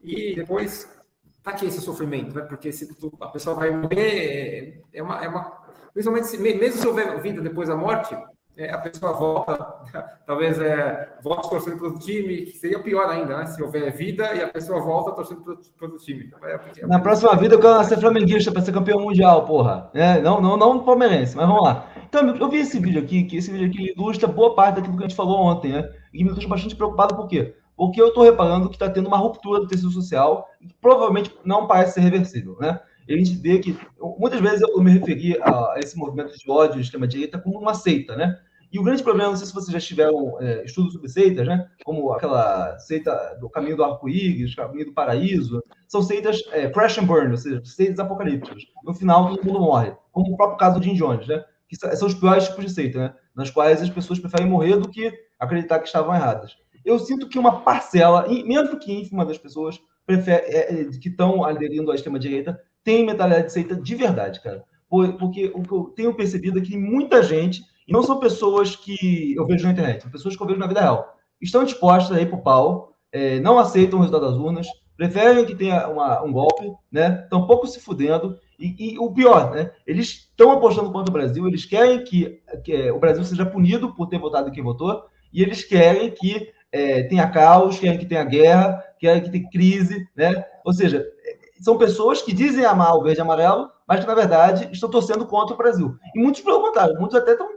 E depois tá aqui esse sofrimento, né? Porque se a pessoa vai morrer, é uma, é uma principalmente se, mesmo se houver vida depois da morte, é, a pessoa volta, (laughs) talvez é, volte torcendo para o time, que seria pior ainda, né? Se houver vida e a pessoa volta torcendo para o time. É, Na próxima vida eu quero ser flamenguista para ser campeão mundial, porra. É, não, não, não palmeirense, mas vamos lá. Então, eu vi esse vídeo aqui, que esse vídeo aqui ilustra boa parte daquilo que a gente falou ontem, né? E me deixa bastante preocupado por quê? Porque eu estou reparando que está tendo uma ruptura do tecido social e provavelmente não parece ser reversível, né? a gente vê que muitas vezes eu me referi a esse movimento de ódio de extrema-direita como uma seita, né? E o grande problema, não sei se vocês já tiveram é, estudos sobre seitas, né? Como aquela seita do caminho do arco-íris, caminho do paraíso, são seitas é, crash and burn, ou seja, seitas apocalípticas. No final, todo mundo morre, como o próprio caso de Jim Jones, né? Que são os piores tipos de seita, né? Nas quais as pessoas preferem morrer do que acreditar que estavam erradas. Eu sinto que uma parcela, menos do que ínfima das pessoas, prefere, é, que estão aderindo à extrema-direita têm mentalidade de seita de verdade, cara. Porque o que eu tenho percebido é que muita gente, não são pessoas que eu vejo na internet, são pessoas que eu vejo na vida real, estão dispostas a ir para o pau, é, não aceitam o resultado das urnas, preferem que tenha uma, um golpe, né? Estão pouco se fudendo. E, e, o pior, né? Eles estão apostando contra o Brasil, eles querem que, que, o Brasil seja punido por ter votado quem votou, e eles querem que é, tenha caos, querem que tenha guerra, querem que tenha crise, né? Ou seja, são pessoas que dizem amar o verde e amarelo, mas que, na verdade, estão torcendo contra o Brasil. E muitos, pelo contrário, muitos até estão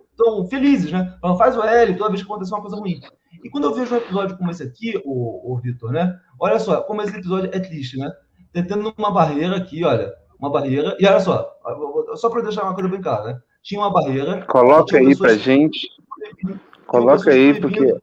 felizes, né? Faz o L toda vez que acontece uma coisa ruim. E quando eu vejo um episódio como esse aqui, o, o Vitor, né? Olha só, como esse episódio é triste, né? Tentando uma barreira aqui, olha, uma barreira. E olha só, só para deixar uma coisa bem clara, né? Tinha uma barreira. Coloca aí para gente. Coloca aí, porque.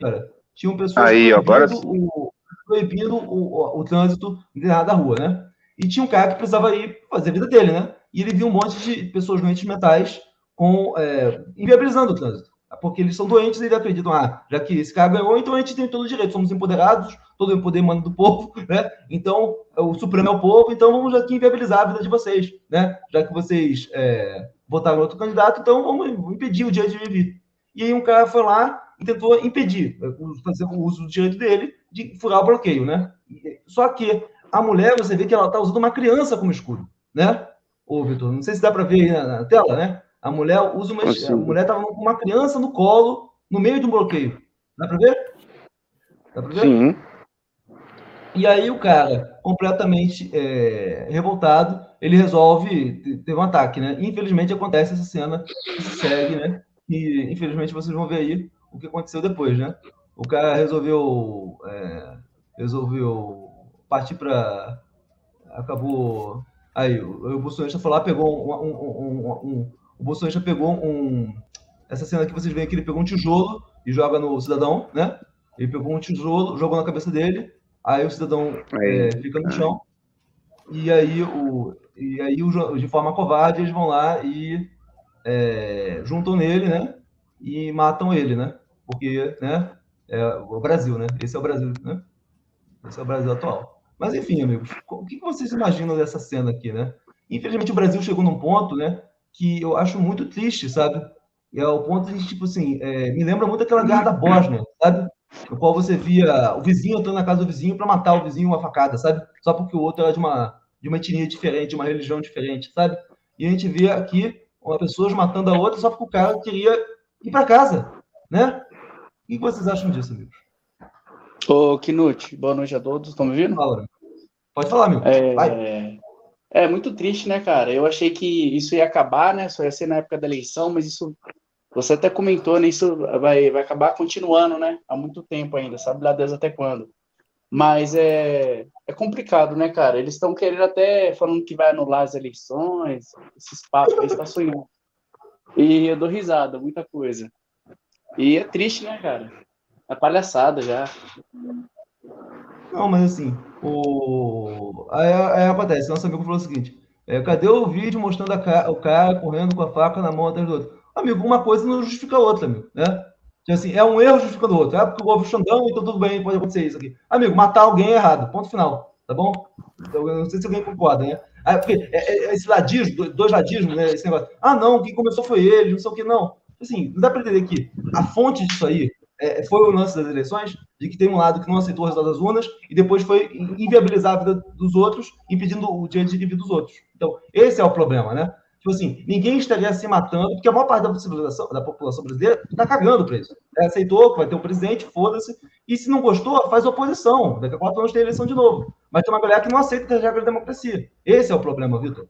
Cara, tinham pessoas aí, agora o, proibindo o, o, o trânsito da rua, né? E tinha um cara que precisava ir fazer a vida dele, né? E ele viu um monte de pessoas doentes mentais com, é, inviabilizando o trânsito. Porque eles são doentes e eles acreditam, ah, já que esse cara ganhou, então a gente tem todo o direito, somos empoderados, todo o poder manda do povo, (laughs) né? Então, o Supremo é o povo, então vamos aqui inviabilizar a vida de vocês, né? Já que vocês é, votaram outro candidato, então vamos impedir o direito de vir. E aí um cara foi lá e tentou impedir, fazer o uso do direito dele de furar o bloqueio, né? Só que a mulher, você vê que ela está usando uma criança como escudo, né? Ô, Vitor, não sei se dá para ver aí na, tela, né? A mulher usa uma. A mulher estava com uma criança no colo, no meio de um bloqueio. Dá para ver? Dá para ver? Sim. E aí o cara, completamente é, revoltado, ele resolve ter um ataque, né? Infelizmente acontece essa cena que se segue, né? E infelizmente vocês vão ver aí o que aconteceu depois, né? O cara resolveu é, resolveu partir para acabou aí o, o bolsonarista foi lá pegou um, um, um, o bolsonarista pegou um essa cena que vocês veem aqui ele pegou um tijolo e joga no cidadão, né? Ele pegou um tijolo, jogou na cabeça dele, aí o cidadão é, fica no chão e aí o e aí o, de forma covarde eles vão lá e é, juntam nele, né? E matam ele, né? Porque, né? É o Brasil, né? Esse é o Brasil, né? Esse é o Brasil atual. Mas enfim, amigos, o que vocês imaginam dessa cena aqui, né? Infelizmente o Brasil chegou num ponto, né? Que eu acho muito triste, sabe? E é o ponto de, tipo assim, é, me lembra muito aquela guerra da Bósnia, sabe? No qual você via o vizinho entrando na casa do vizinho para matar o vizinho uma facada, sabe? Só porque o outro era de uma, de uma etnia diferente, de uma religião diferente, sabe? E a gente vê aqui uma pessoa matando a outra só porque o cara queria ir para casa, né? O que vocês acham disso, amigos? Ô, Knut, boa noite a todos. Estão me ouvindo? Fala. Pode falar, meu. É... Vai. É muito triste, né, cara? Eu achei que isso ia acabar, né? Só ia ser na época da eleição, mas isso. Você até comentou, né? Isso vai, vai acabar continuando, né? Há muito tempo ainda, sabe lá Deus até quando. Mas é, é complicado, né, cara? Eles estão querendo até falando que vai anular as eleições, esses papos, eles estão sonhando. E eu dou risada, muita coisa. E é triste, né, cara? É palhaçada já. Não, mas assim, o... aí, aí acontece, nosso amigo falou o seguinte: é, cadê o vídeo mostrando ca... o cara correndo com a faca na mão atrás do outro? Amigo, uma coisa não justifica a outra, amigo, né? Tipo assim, é um erro justificando o outro. É porque houve Xandão, então tudo bem, pode acontecer isso aqui. Amigo, matar alguém é errado, ponto final, tá bom? Então, eu não sei se alguém concorda, né? Aí, porque é, é, esse ladismo, dois ladismos, né? Esse negócio. Ah, não, quem começou foi ele, não sei o que, não. Assim, não dá para entender que a fonte disso aí é, foi o lance das eleições, de que tem um lado que não aceitou o resultado das urnas e depois foi inviabilizar a vida dos outros, impedindo o direito de vida dos outros. Então, esse é o problema, né? Tipo assim, ninguém estaria se matando, porque a maior parte da, da população brasileira está cagando para isso. É, aceitou que vai ter um presidente, foda-se. E se não gostou, faz oposição. Daqui a quatro anos tem eleição de novo. Mas tem uma galera que não aceita as regras da democracia. Esse é o problema, Vitor.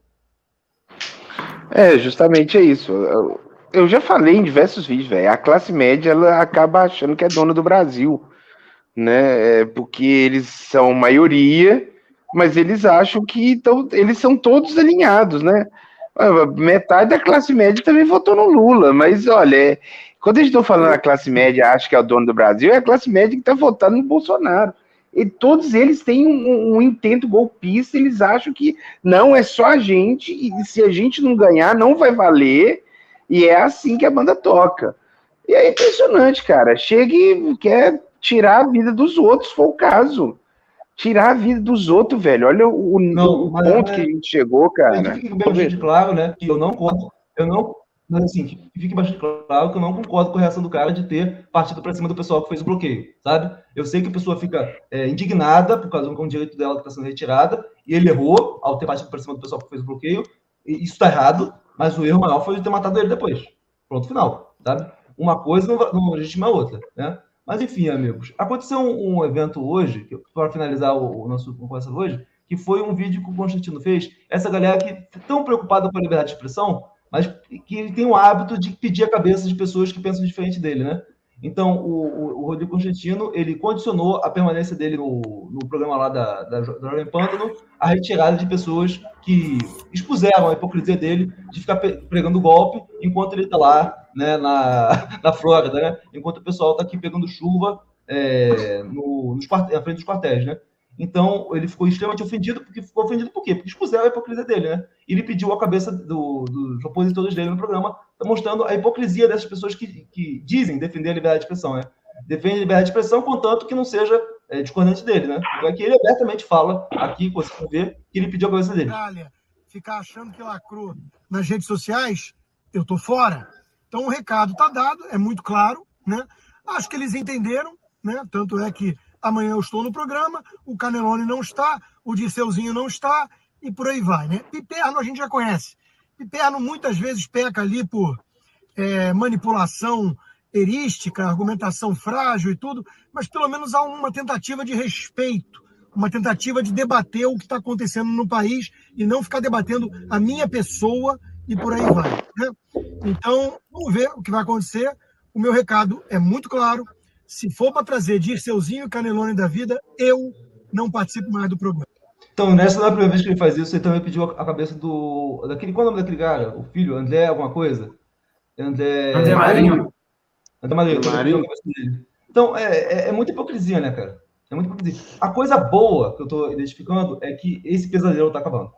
É, justamente é isso eu já falei em diversos vídeos, velho. A classe média ela acaba achando que é dona do Brasil, né? É porque eles são maioria, mas eles acham que tão, eles são todos alinhados, né? Metade da classe média também votou no Lula, mas olha, é, quando gente está falando a classe média acha que é o dono do Brasil, é a classe média que está votando no Bolsonaro. E todos eles têm um, um, intento golpista, eles acham que não é só a gente, e se a gente não ganhar, não vai valer, e é assim que a banda toca. E é impressionante, cara. Chega e quer tirar a vida dos outros, for o caso. tirar a vida dos outros, velho. Olha o, Não, o ponto é- que a gente chegou, cara. Que fique bastante claro, né? Que eu não concordo. Eu não. Mas assim, que fique bastante claro que eu não concordo com a reação do cara de ter partido para cima do pessoal que fez o bloqueio, sabe? Eu sei que a pessoa fica é, indignada por causa de um direito dela que está sendo retirada, e ele errou ao ter partido para cima do pessoal que fez o bloqueio, e isso está errado, mas o erro maior foi de ter matado ele depois. Pronto, final, sabe? Uma coisa não, legitima a outra, né? Mas enfim, amigos, aconteceu um, um evento hoje, para finalizar o, o nosso conversa hoje, que foi um vídeo que o Constantino fez. Essa galera que tão preocupada com a liberdade de expressão, mas que ele tem o hábito de pedir a cabeça de pessoas que pensam diferente dele, né? Então, o, o, Rodrigo Constantino, ele condicionou a permanência dele no, no programa lá da, da, da Jovem Pântano a retirada de pessoas que expuseram a hipocrisia dele de ficar pregando golpe enquanto ele está lá né, na, (laughs) na Flórida, né? Enquanto o pessoal está aqui pegando chuva é, no, nos na frente dos quartéis, né? Então, ele ficou extremamente ofendido, porque ficou ofendido por quê? Porque expuseram a hipocrisia dele, né? E ele pediu a cabeça do- dos opositores dele no programa, tá mostrando a hipocrisia dessas pessoas que, que dizem defender a liberdade de expressão, né? Defende a liberdade de expressão, contanto que não seja é, discordante dele, né? Então, aqui ele abertamente fala, aqui você ver, que ele pediu a cabeça dele. Ficar achando que lacrou nas redes sociais, eu tô fora. Então o recado tá dado, é muito claro, né? Acho que eles entenderam, né? Tanto é que amanhã eu estou no programa, o Canelone não está, o Dirceuzinho não está e por aí vai, né? Piperno a gente já conhece. Piperno muitas vezes peca ali por é, manipulação erística, argumentação frágil e tudo, mas pelo menos há uma tentativa de respeito, uma tentativa de debater o que está acontecendo no país e não ficar debatendo a minha pessoa e por aí vai. né? Então, vamos ver o que vai acontecer. O meu recado é muito claro. Se for para trazer Dirceuzinho e Canelone da vida, eu não participo mais do programa. Então, nessa não é primeira vez que ele faz isso, ele também pediu a cabeça do. Daquele, qual é o nome daquele cara? O filho, André, alguma coisa? André. André Marinho. André Marinho. André. Então, é, é, é muita hipocrisia, né, cara? É muita hipocrisia. A coisa boa que eu tô identificando é que esse pesadelo tá acabando.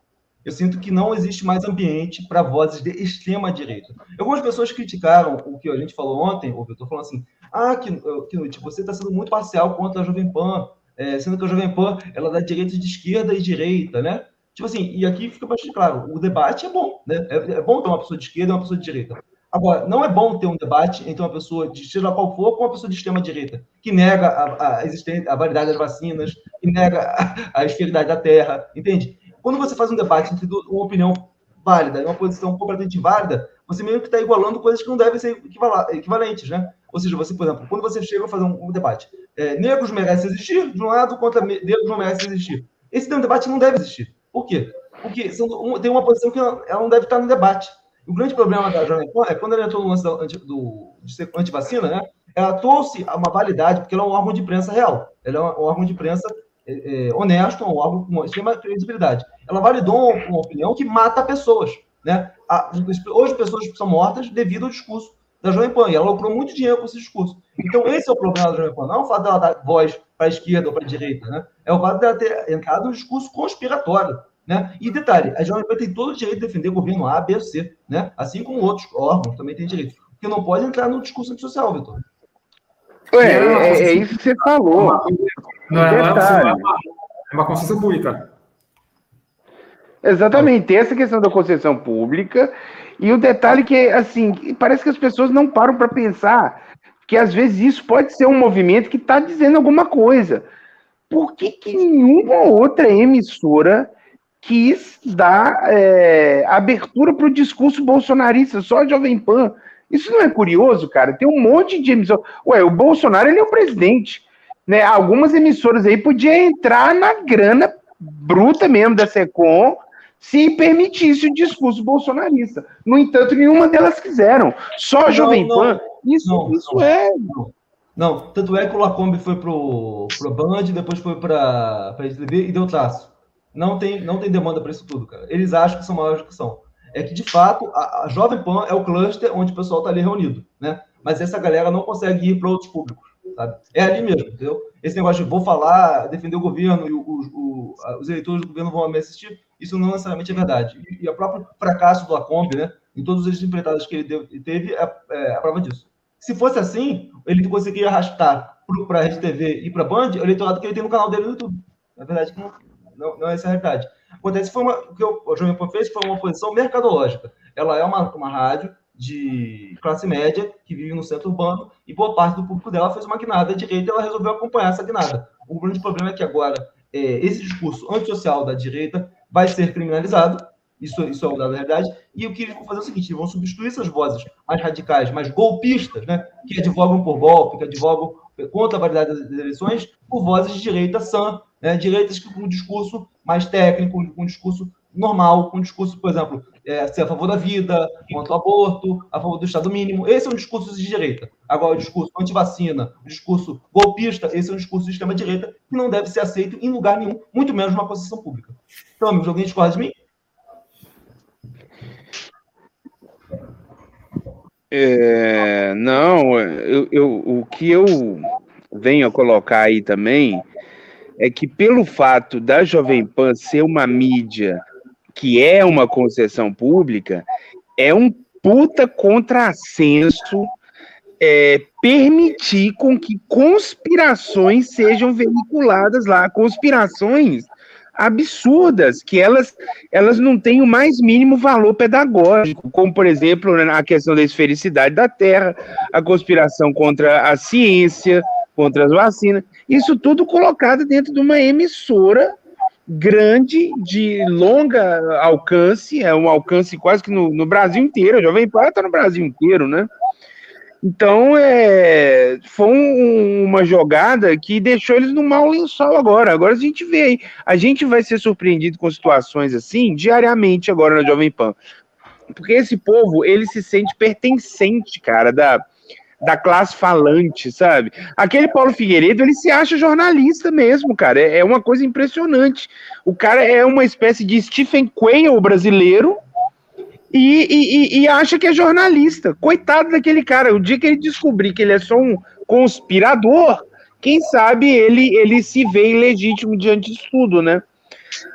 Eu sinto que não existe mais ambiente para vozes de extrema direita. Algumas pessoas criticaram o que a gente falou ontem, o Vitor falando assim: ah, que, que tipo, você está sendo muito parcial contra a Jovem Pan, é, sendo que a Jovem Pan ela da direita de esquerda e direita, né? Tipo assim, e aqui fica bastante claro: o debate é bom, né? É, é bom ter uma pessoa de esquerda e uma pessoa de direita. Agora, não é bom ter um debate entre uma pessoa de seja qual for com uma pessoa de extrema direita, que nega a, a existência, a validade das vacinas, que nega a, a esferidade da Terra, entende? Quando você faz um debate entre uma opinião válida e uma posição completamente inválida, você meio que está igualando coisas que não devem ser equivalentes, né? Ou seja, você, por exemplo, quando você chega a fazer um, um debate, é, negros merecem existir, de um lado, contra negros não merecem existir. Esse de debate não deve existir. Por quê? Porque são, um- tem uma posição que ela, ela não deve estar no debate. O grande problema da Jovem Pan é quando ela entrou no lance anti, do, de ser antivacina, né? Ela trouxe uma validade, porque ela é um órgão de imprensa real. Ela é um órgão de imprensa é, é, honesto, um órgão com extrema credibilidade. Ela validou uma, uma opinião que mata pessoas. Né? A- hoje, pessoas são mortas devido ao discurso da Jovem Pan, e ela lucrou muito dinheiro com esse discurso. Então, esse é o problema da Jovem Pan, não é o fato dela dar voz para a esquerda ou para a direita, né? é o fato dela ter entrado no discurso conspiratório. Né? E detalhe, a Jovem Pan tem todo o direito de defender governo A, B ou C, né? assim como outros órgãos também têm direito. Porque não pode entrar no discurso antissocial, Vitor. Ué, é, é isso que você falou. Não é, não é, Detalhe. uma, é uma concessão pública. Exatamente, tem essa questão da concessão pública e o detalhe que, assim, parece que as pessoas não param para pensar que às vezes isso pode ser um movimento que está dizendo alguma coisa. Por que, que nenhuma outra emissora quis dar é, abertura para o discurso bolsonarista, só a Jovem Pan? Isso não é curioso, cara? Tem um monte de emissora. Ué, o Bolsonaro ele é o presidente. Né? Algumas emissoras aí podiam entrar na grana bruta mesmo da SECOM se permitisse o discurso bolsonarista. No entanto, nenhuma delas quiseram. Só a Jovem. Pan. Isso, Não, isso não. é. Não, tanto é que o Lacombe foi pro, pro Band, depois foi para a TV e deu traço. Não tem, não tem demanda para isso tudo, cara. Eles acham que são maiores que são. É que, de fato, a, a Jovem Pan é o cluster onde o pessoal está ali reunido, né? Mas essa galera não consegue ir para outros públicos, sabe? É ali mesmo, entendeu? Esse negócio de vou falar, defender o governo e o, o- a- os eleitores do governo vão me assistir, isso não necessariamente é verdade. E, e o próprio fracasso do Lacombe, né? Em todos os empreitados que ele deu- teve, é, é a prova disso. Se fosse assim, ele conseguiria arrastar para a Rede TV e para a Band o eleitorado que ele tem no canal dele no YouTube. Na verdade, não, não, não é essa a realidade. Acontece foi uma, o que o Jovem Pan fez foi uma posição mercadológica. Ela é uma, uma rádio de classe média que vive no centro urbano e boa parte do público dela fez uma guinada direita e ela resolveu acompanhar essa guinada. O grande problema é que agora é, esse discurso antissocial da direita vai ser criminalizado, isso, isso é o dado da realidade, e o que eles vão fazer é o seguinte, vão substituir essas vozes mais radicais, mais golpistas, né, que advogam por golpe, que advogam contra a validade das eleições, por vozes de direita sã, né, direitas com um discurso mais técnico, com um discurso normal, com um discurso, por exemplo, é, ser a favor da vida, contra o aborto, a favor do Estado mínimo. Esse é um discurso de direita. Agora, o discurso anti-vacina, o discurso golpista, esse é um discurso de extrema-direita que não deve ser aceito em lugar nenhum, muito menos numa posição pública. Então, amigos, alguém discorda de mim? É, não, eu, eu, o que eu venho a colocar aí também é que pelo fato da Jovem Pan ser uma mídia que é uma concessão pública, é um puta contrassenso é, permitir com que conspirações sejam veiculadas lá, conspirações absurdas, que elas, elas não têm o mais mínimo valor pedagógico, como, por exemplo, né, a questão da esfericidade da Terra, a conspiração contra a ciência, contra as vacinas, isso tudo colocado dentro de uma emissora grande, de longa alcance, é um alcance quase que no, no Brasil inteiro, a Jovem Pan está no Brasil inteiro, né? Então, é, foi um, uma jogada que deixou eles no mau lençol agora. Agora a gente vê aí. A gente vai ser surpreendido com situações assim diariamente agora na Jovem Pan. Porque esse povo, ele se sente pertencente, cara, da, da classe falante, sabe? Aquele Paulo Figueiredo, ele se acha jornalista mesmo, cara. É, é uma coisa impressionante. O cara é uma espécie de Stephen Quayle brasileiro e, e, e, acha que é jornalista. Coitado daquele cara. O dia que ele descobrir que ele é só um conspirador, quem sabe ele, ele se vê ilegítimo diante disso tudo, né?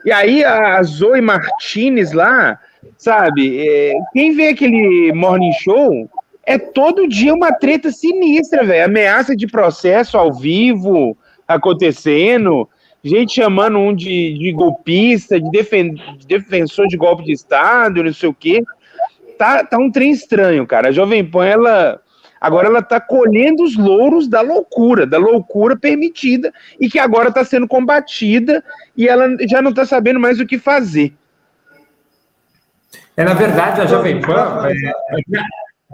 E aí a Zoe Martinez lá, sabe? É, quem vê aquele morning show é todo dia uma treta sinistra, velho. Ameaça de processo ao vivo acontecendo, gente chamando um de, de golpista, de, defen de defensor de golpe de Estado, não sei o quê. Tá, tá um trem estranho, cara. A Jovem Pan, ela. Agora ela está colhendo os louros da loucura, da loucura permitida e que agora está sendo combatida e ela já não está sabendo mais o que fazer. É, na verdade, a Jovem Pan, é,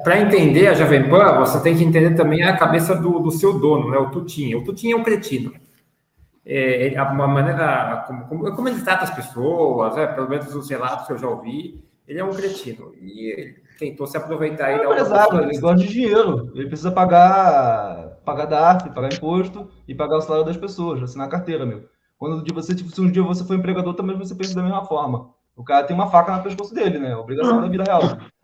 para entender a Jovem Pan, você tem que entender também a cabeça do, do seu dono, né? O Tutinho. O Tutinho é um cretino. É, é uma maneira como, como, ele trata as pessoas, né? pelo menos os relatos que eu já ouvi, ele é um cretino. E ele tentou se aproveitar aí é da Exato, ele gosta de dinheiro. Ele precisa pagar, pagar DARF, pagar imposto e pagar o salário das pessoas, assinar a carteira, meu. Quando você, tipo, se um dia você for empregador, também você pensa da mesma forma. O cara tem uma faca no pescoço dele, né? Obrigação da vida real.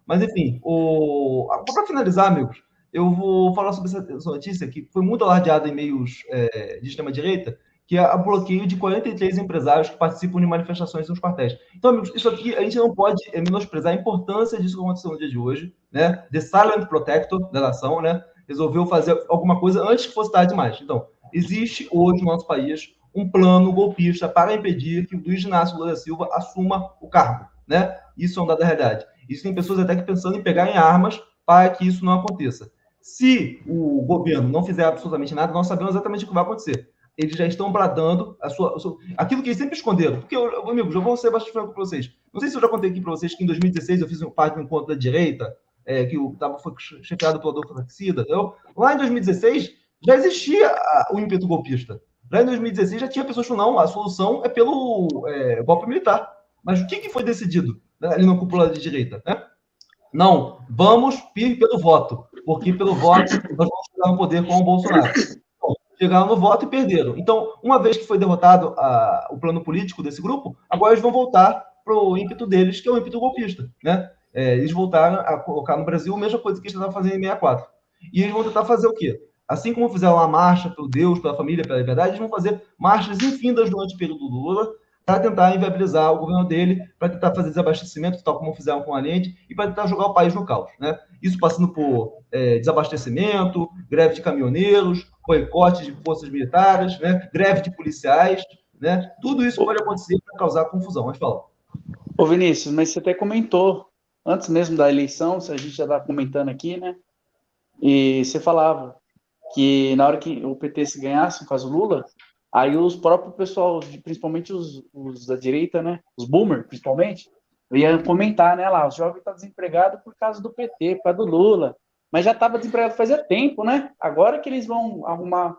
Mas, enfim, o... para finalizar, amigos, eu vou falar sobre essa notícia que foi muito alardeada em meios é, de extrema-direita, que é o bloqueio de 43 empresários que participam de manifestações nos quartéis. Então, amigos, isso aqui a gente não pode é, menosprezar a importância disso que aconteceu no dia de hoje, né? The Silent Protector da nação, né? Resolveu fazer alguma coisa antes que fosse tarde demais. Então, existe hoje no nosso país um plano golpista para impedir que o Luiz Inácio Lula da Silva assuma o cargo, né? Isso é um dado da realidade. Existem pessoas até que pensando em pegar em armas para que isso não aconteça. Se o governo não fizer absolutamente nada, nós sabemos exatamente o que vai acontecer. Eles já estão bradando a sua, a sua aquilo que eles sempre esconderam. Porque, eu, amigo, já vou ser bastante franco para vocês. Não sei se eu já contei aqui para vocês que em 2016 eu fiz parte de um encontro da direita, é, que tava, foi chefiado pelo Adolfo Taxida. Eu, lá em 2016 já existia o ímpeto golpista. Lá em 2016 já tinha pessoas que não, a solução é pelo é, golpe militar. Mas o que, que foi decidido? Ali na cúpula de direita, né? Não, vamos ir pelo voto, porque pelo voto nós vamos chegar no poder com o Bolsonaro. Então, chegaram no voto e perderam. Então, uma vez que foi derrotado a, o plano político desse grupo, agora eles vão voltar para o ímpeto deles, que é o ímpeto golpista, né? É, eles voltaram a colocar no Brasil a mesma coisa que eles estavam fazendo em 64. E eles vão tentar fazer o quê? Assim como fizeram uma marcha pelo Deus, pela família, pela liberdade, eles vão fazer marchas infindas durante o período do Lula, para tentar inviabilizar o governo dele, para tentar fazer desabastecimento, tal como fizeram com a Allende, e para tentar jogar o país no caos. Né? Isso passando por é, desabastecimento, greve de caminhoneiros, boicote de forças militares, né? greve de policiais. Né? Tudo isso pode acontecer para causar confusão. Mas fala. Ô Vinícius, mas você até comentou, antes mesmo da eleição, se a gente já está comentando aqui, né? E você falava que na hora que o PT se ganhasse, no caso Lula, aí os próprios pessoal, principalmente os, os da direita, né? Os boomer, principalmente, ia comentar, né? Lá, os jovens estão tá desempregados por causa do PT, por causa do Lula. Mas já estava desempregado fazia tempo, né? Agora que eles vão arrumar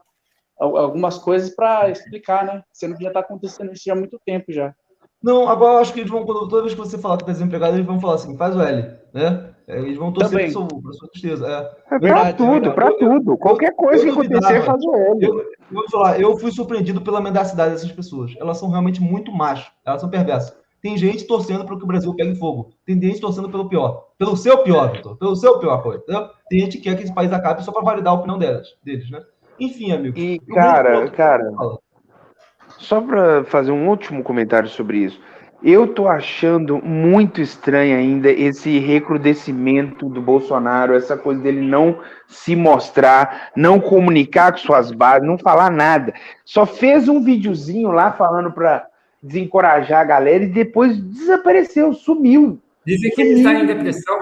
algumas coisas para explicar, né? Sendo que já está acontecendo isso há muito tempo já. Não, agora eu acho que eles vão, toda vez que você falar que está desempregado, eles vão falar assim, faz o L, né? É, eles vão torcer para sua tristeza. É, é para tudo, para tudo. Qualquer coisa que acontecer, faz o L. Eu, eu vou falar, eu fui surpreendido pela mendacidade dessas pessoas. Elas são realmente muito más, elas são perversas. Tem gente torcendo para que o Brasil pegue fogo. Tem gente torcendo pelo pior. Pelo seu pior, Vitor. Pelo seu pior coisa. Entendeu? Tem gente que quer que esse país acabe só para validar a opinião delas, deles, né? Enfim, amigos. E, cara, cara, só para fazer um último comentário sobre isso. Eu tô achando muito estranho ainda esse recrudescimento do Bolsonaro, essa coisa dele não se mostrar, não comunicar com suas bases, não falar nada. Só fez um videozinho lá falando para desencorajar a galera e depois desapareceu, sumiu. Dizem que ele está em depressão.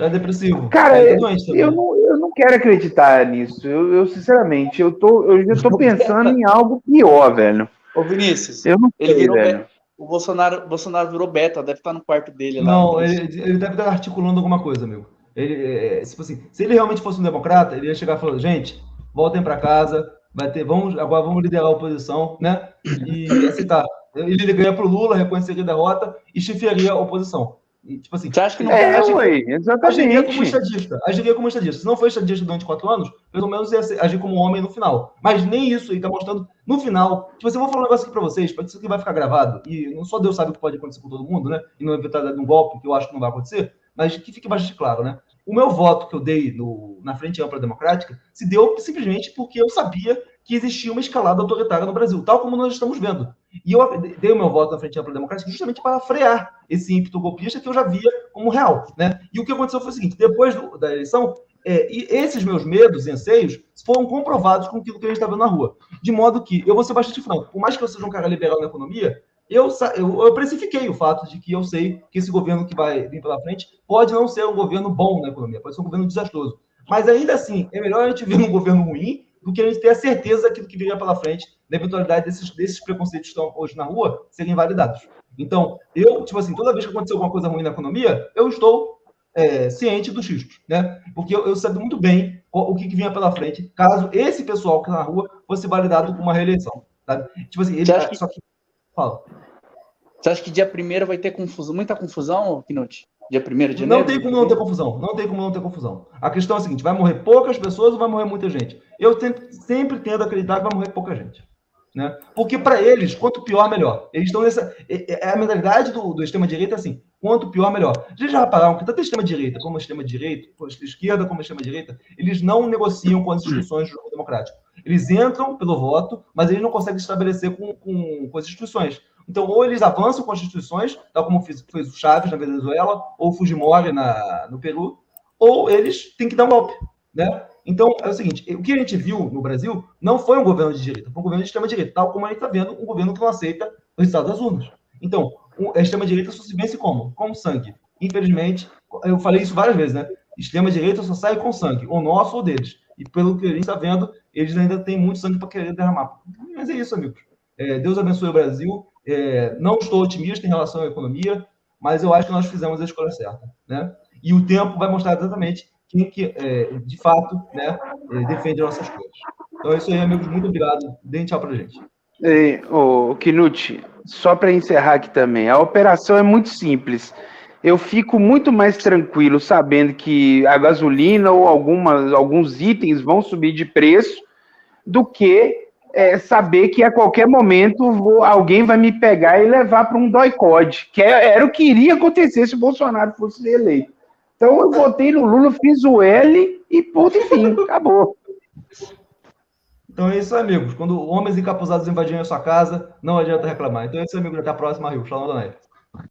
Está depressivo. Cara, tá eu, não, eu não quero acreditar nisso. Eu, eu sinceramente, eu, tô, eu já estou pensando em algo pior, velho. Ô, Vinícius, eu não sei, ele virou velho. O Bolsonaro, Bolsonaro virou beta, deve estar no quarto dele lá. Não, ele, ele deve estar articulando alguma coisa, amigo. Ele, é, tipo assim, se ele realmente fosse um democrata, ele ia chegar e falar, gente, voltem para casa, vai ter, vamos, agora vamos liderar a oposição, né? E aceitar. Ele ligaria para o Lula, reconheceria a derrota e chefiaria a oposição. E, tipo assim, Você acha que não é, agiria, exatamente. Agiria como estadista. Agiria como estadista. Se não foi estadista durante quatro anos, pelo menos ia agir como homem no final. Mas nem isso, ele está mostrando no final. Tipo assim, eu vou falar um negócio aqui para vocês, porque isso aqui vai ficar gravado. E não só Deus sabe o que pode acontecer com todo mundo, né? E não eventualidade de um golpe, que eu acho que não vai acontecer, mas que fique bastante claro, né? O meu voto que eu dei no, na Frente Ampla Democrática se deu simplesmente porque eu sabia que existia uma escalada autoritária no Brasil, tal como nós estamos vendo. E eu dei o meu voto na Frente Ampla Democrática justamente para frear esse ímpeto golpista que eu já via como real. Né? E o que aconteceu foi o seguinte: depois do, da eleição, é, e esses meus medos e anseios foram comprovados com aquilo que a gente está vendo na rua. De modo que, eu vou ser bastante franco, por mais que eu seja um cara liberal na economia, eu, eu, eu precifiquei o fato de que eu sei que esse governo que vai vir pela frente pode não ser um governo bom na economia, pode ser um governo desastroso. Mas ainda assim, é melhor a gente ver um governo ruim do que a gente ter a certeza daquilo que viria pela frente, da eventualidade desses, desses preconceitos que estão hoje na rua serem validados. Então, eu, tipo assim, toda vez que acontecer alguma coisa ruim na economia, eu estou é, ciente dos riscos, né? Porque eu, eu sei muito bem o, o que, que, vinha pela frente, caso esse pessoal que está na rua fosse validado com uma reeleição, sabe? Tipo assim, ele, que... só que... Fala. Você acha que dia primeiro vai ter confusão, muita confusão, Pinot? Dia 1 de janeiro? Não tem como não ter confusão. Não tem como não ter confusão. A questão é a seguinte: vai morrer poucas pessoas ou vai morrer muita gente? Eu sempre, sempre tendo a acreditar que vai morrer pouca gente. Né? Porque para eles, quanto pior, melhor. Eles estão nessa. É, é, é a mentalidade do, do extrema-direita assim: quanto pior, melhor. Vocês já repararam que tanto a extrema-direita como a extrema-direita, a esquerda como a extrema-direita, eles não negociam com as instituições do jogo democrático. Eles entram pelo voto, mas eles não conseguem estabelecer com, com, com as instituições. Então, ou eles avançam com instituições, tal como fez, o Chaves na Venezuela, ou Fujimori na, no Peru, ou eles têm que dar um golpe. Né? Então, é o seguinte: o que a gente viu no Brasil não foi um governo de direita, foi um governo de extrema-direita, tal como a gente está vendo um governo que não aceita os resultados das urnas. Então, a extrema-direita só se vence como? Com sangue. Infelizmente, eu falei isso várias vezes, né? Extrema-direita só sai com sangue, ou nosso ou deles. E pelo que a gente está vendo, eles ainda têm muito sangue para querer derramar. Mas é isso, amigos. É, Deus abençoe o Brasil. É, não estou otimista em relação à economia, mas eu acho que nós fizemos a escolha certa. Né? E o tempo vai mostrar exatamente quem que, é, de fato, né, é, defende nossas coisas. Então é isso aí, amigos. Muito obrigado. Deem tchau para gente. Ei, ô, Knut, só para encerrar aqui também, a operação é muito simples. Eu fico muito mais tranquilo sabendo que a gasolina ou algumas, alguns itens vão subir de preço do que é, saber que a qualquer momento vou, alguém vai me pegar e levar para um doicode, que é, era o que iria acontecer se o Bolsonaro fosse eleito. Então eu votei no Lula, fiz o L e ponto, enfim, acabou. Então é isso, amigos. Quando homens encapuzados invadirem a sua casa, não adianta reclamar. Então é isso, amigos. Até a próxima, Rio. Shalom, Donai.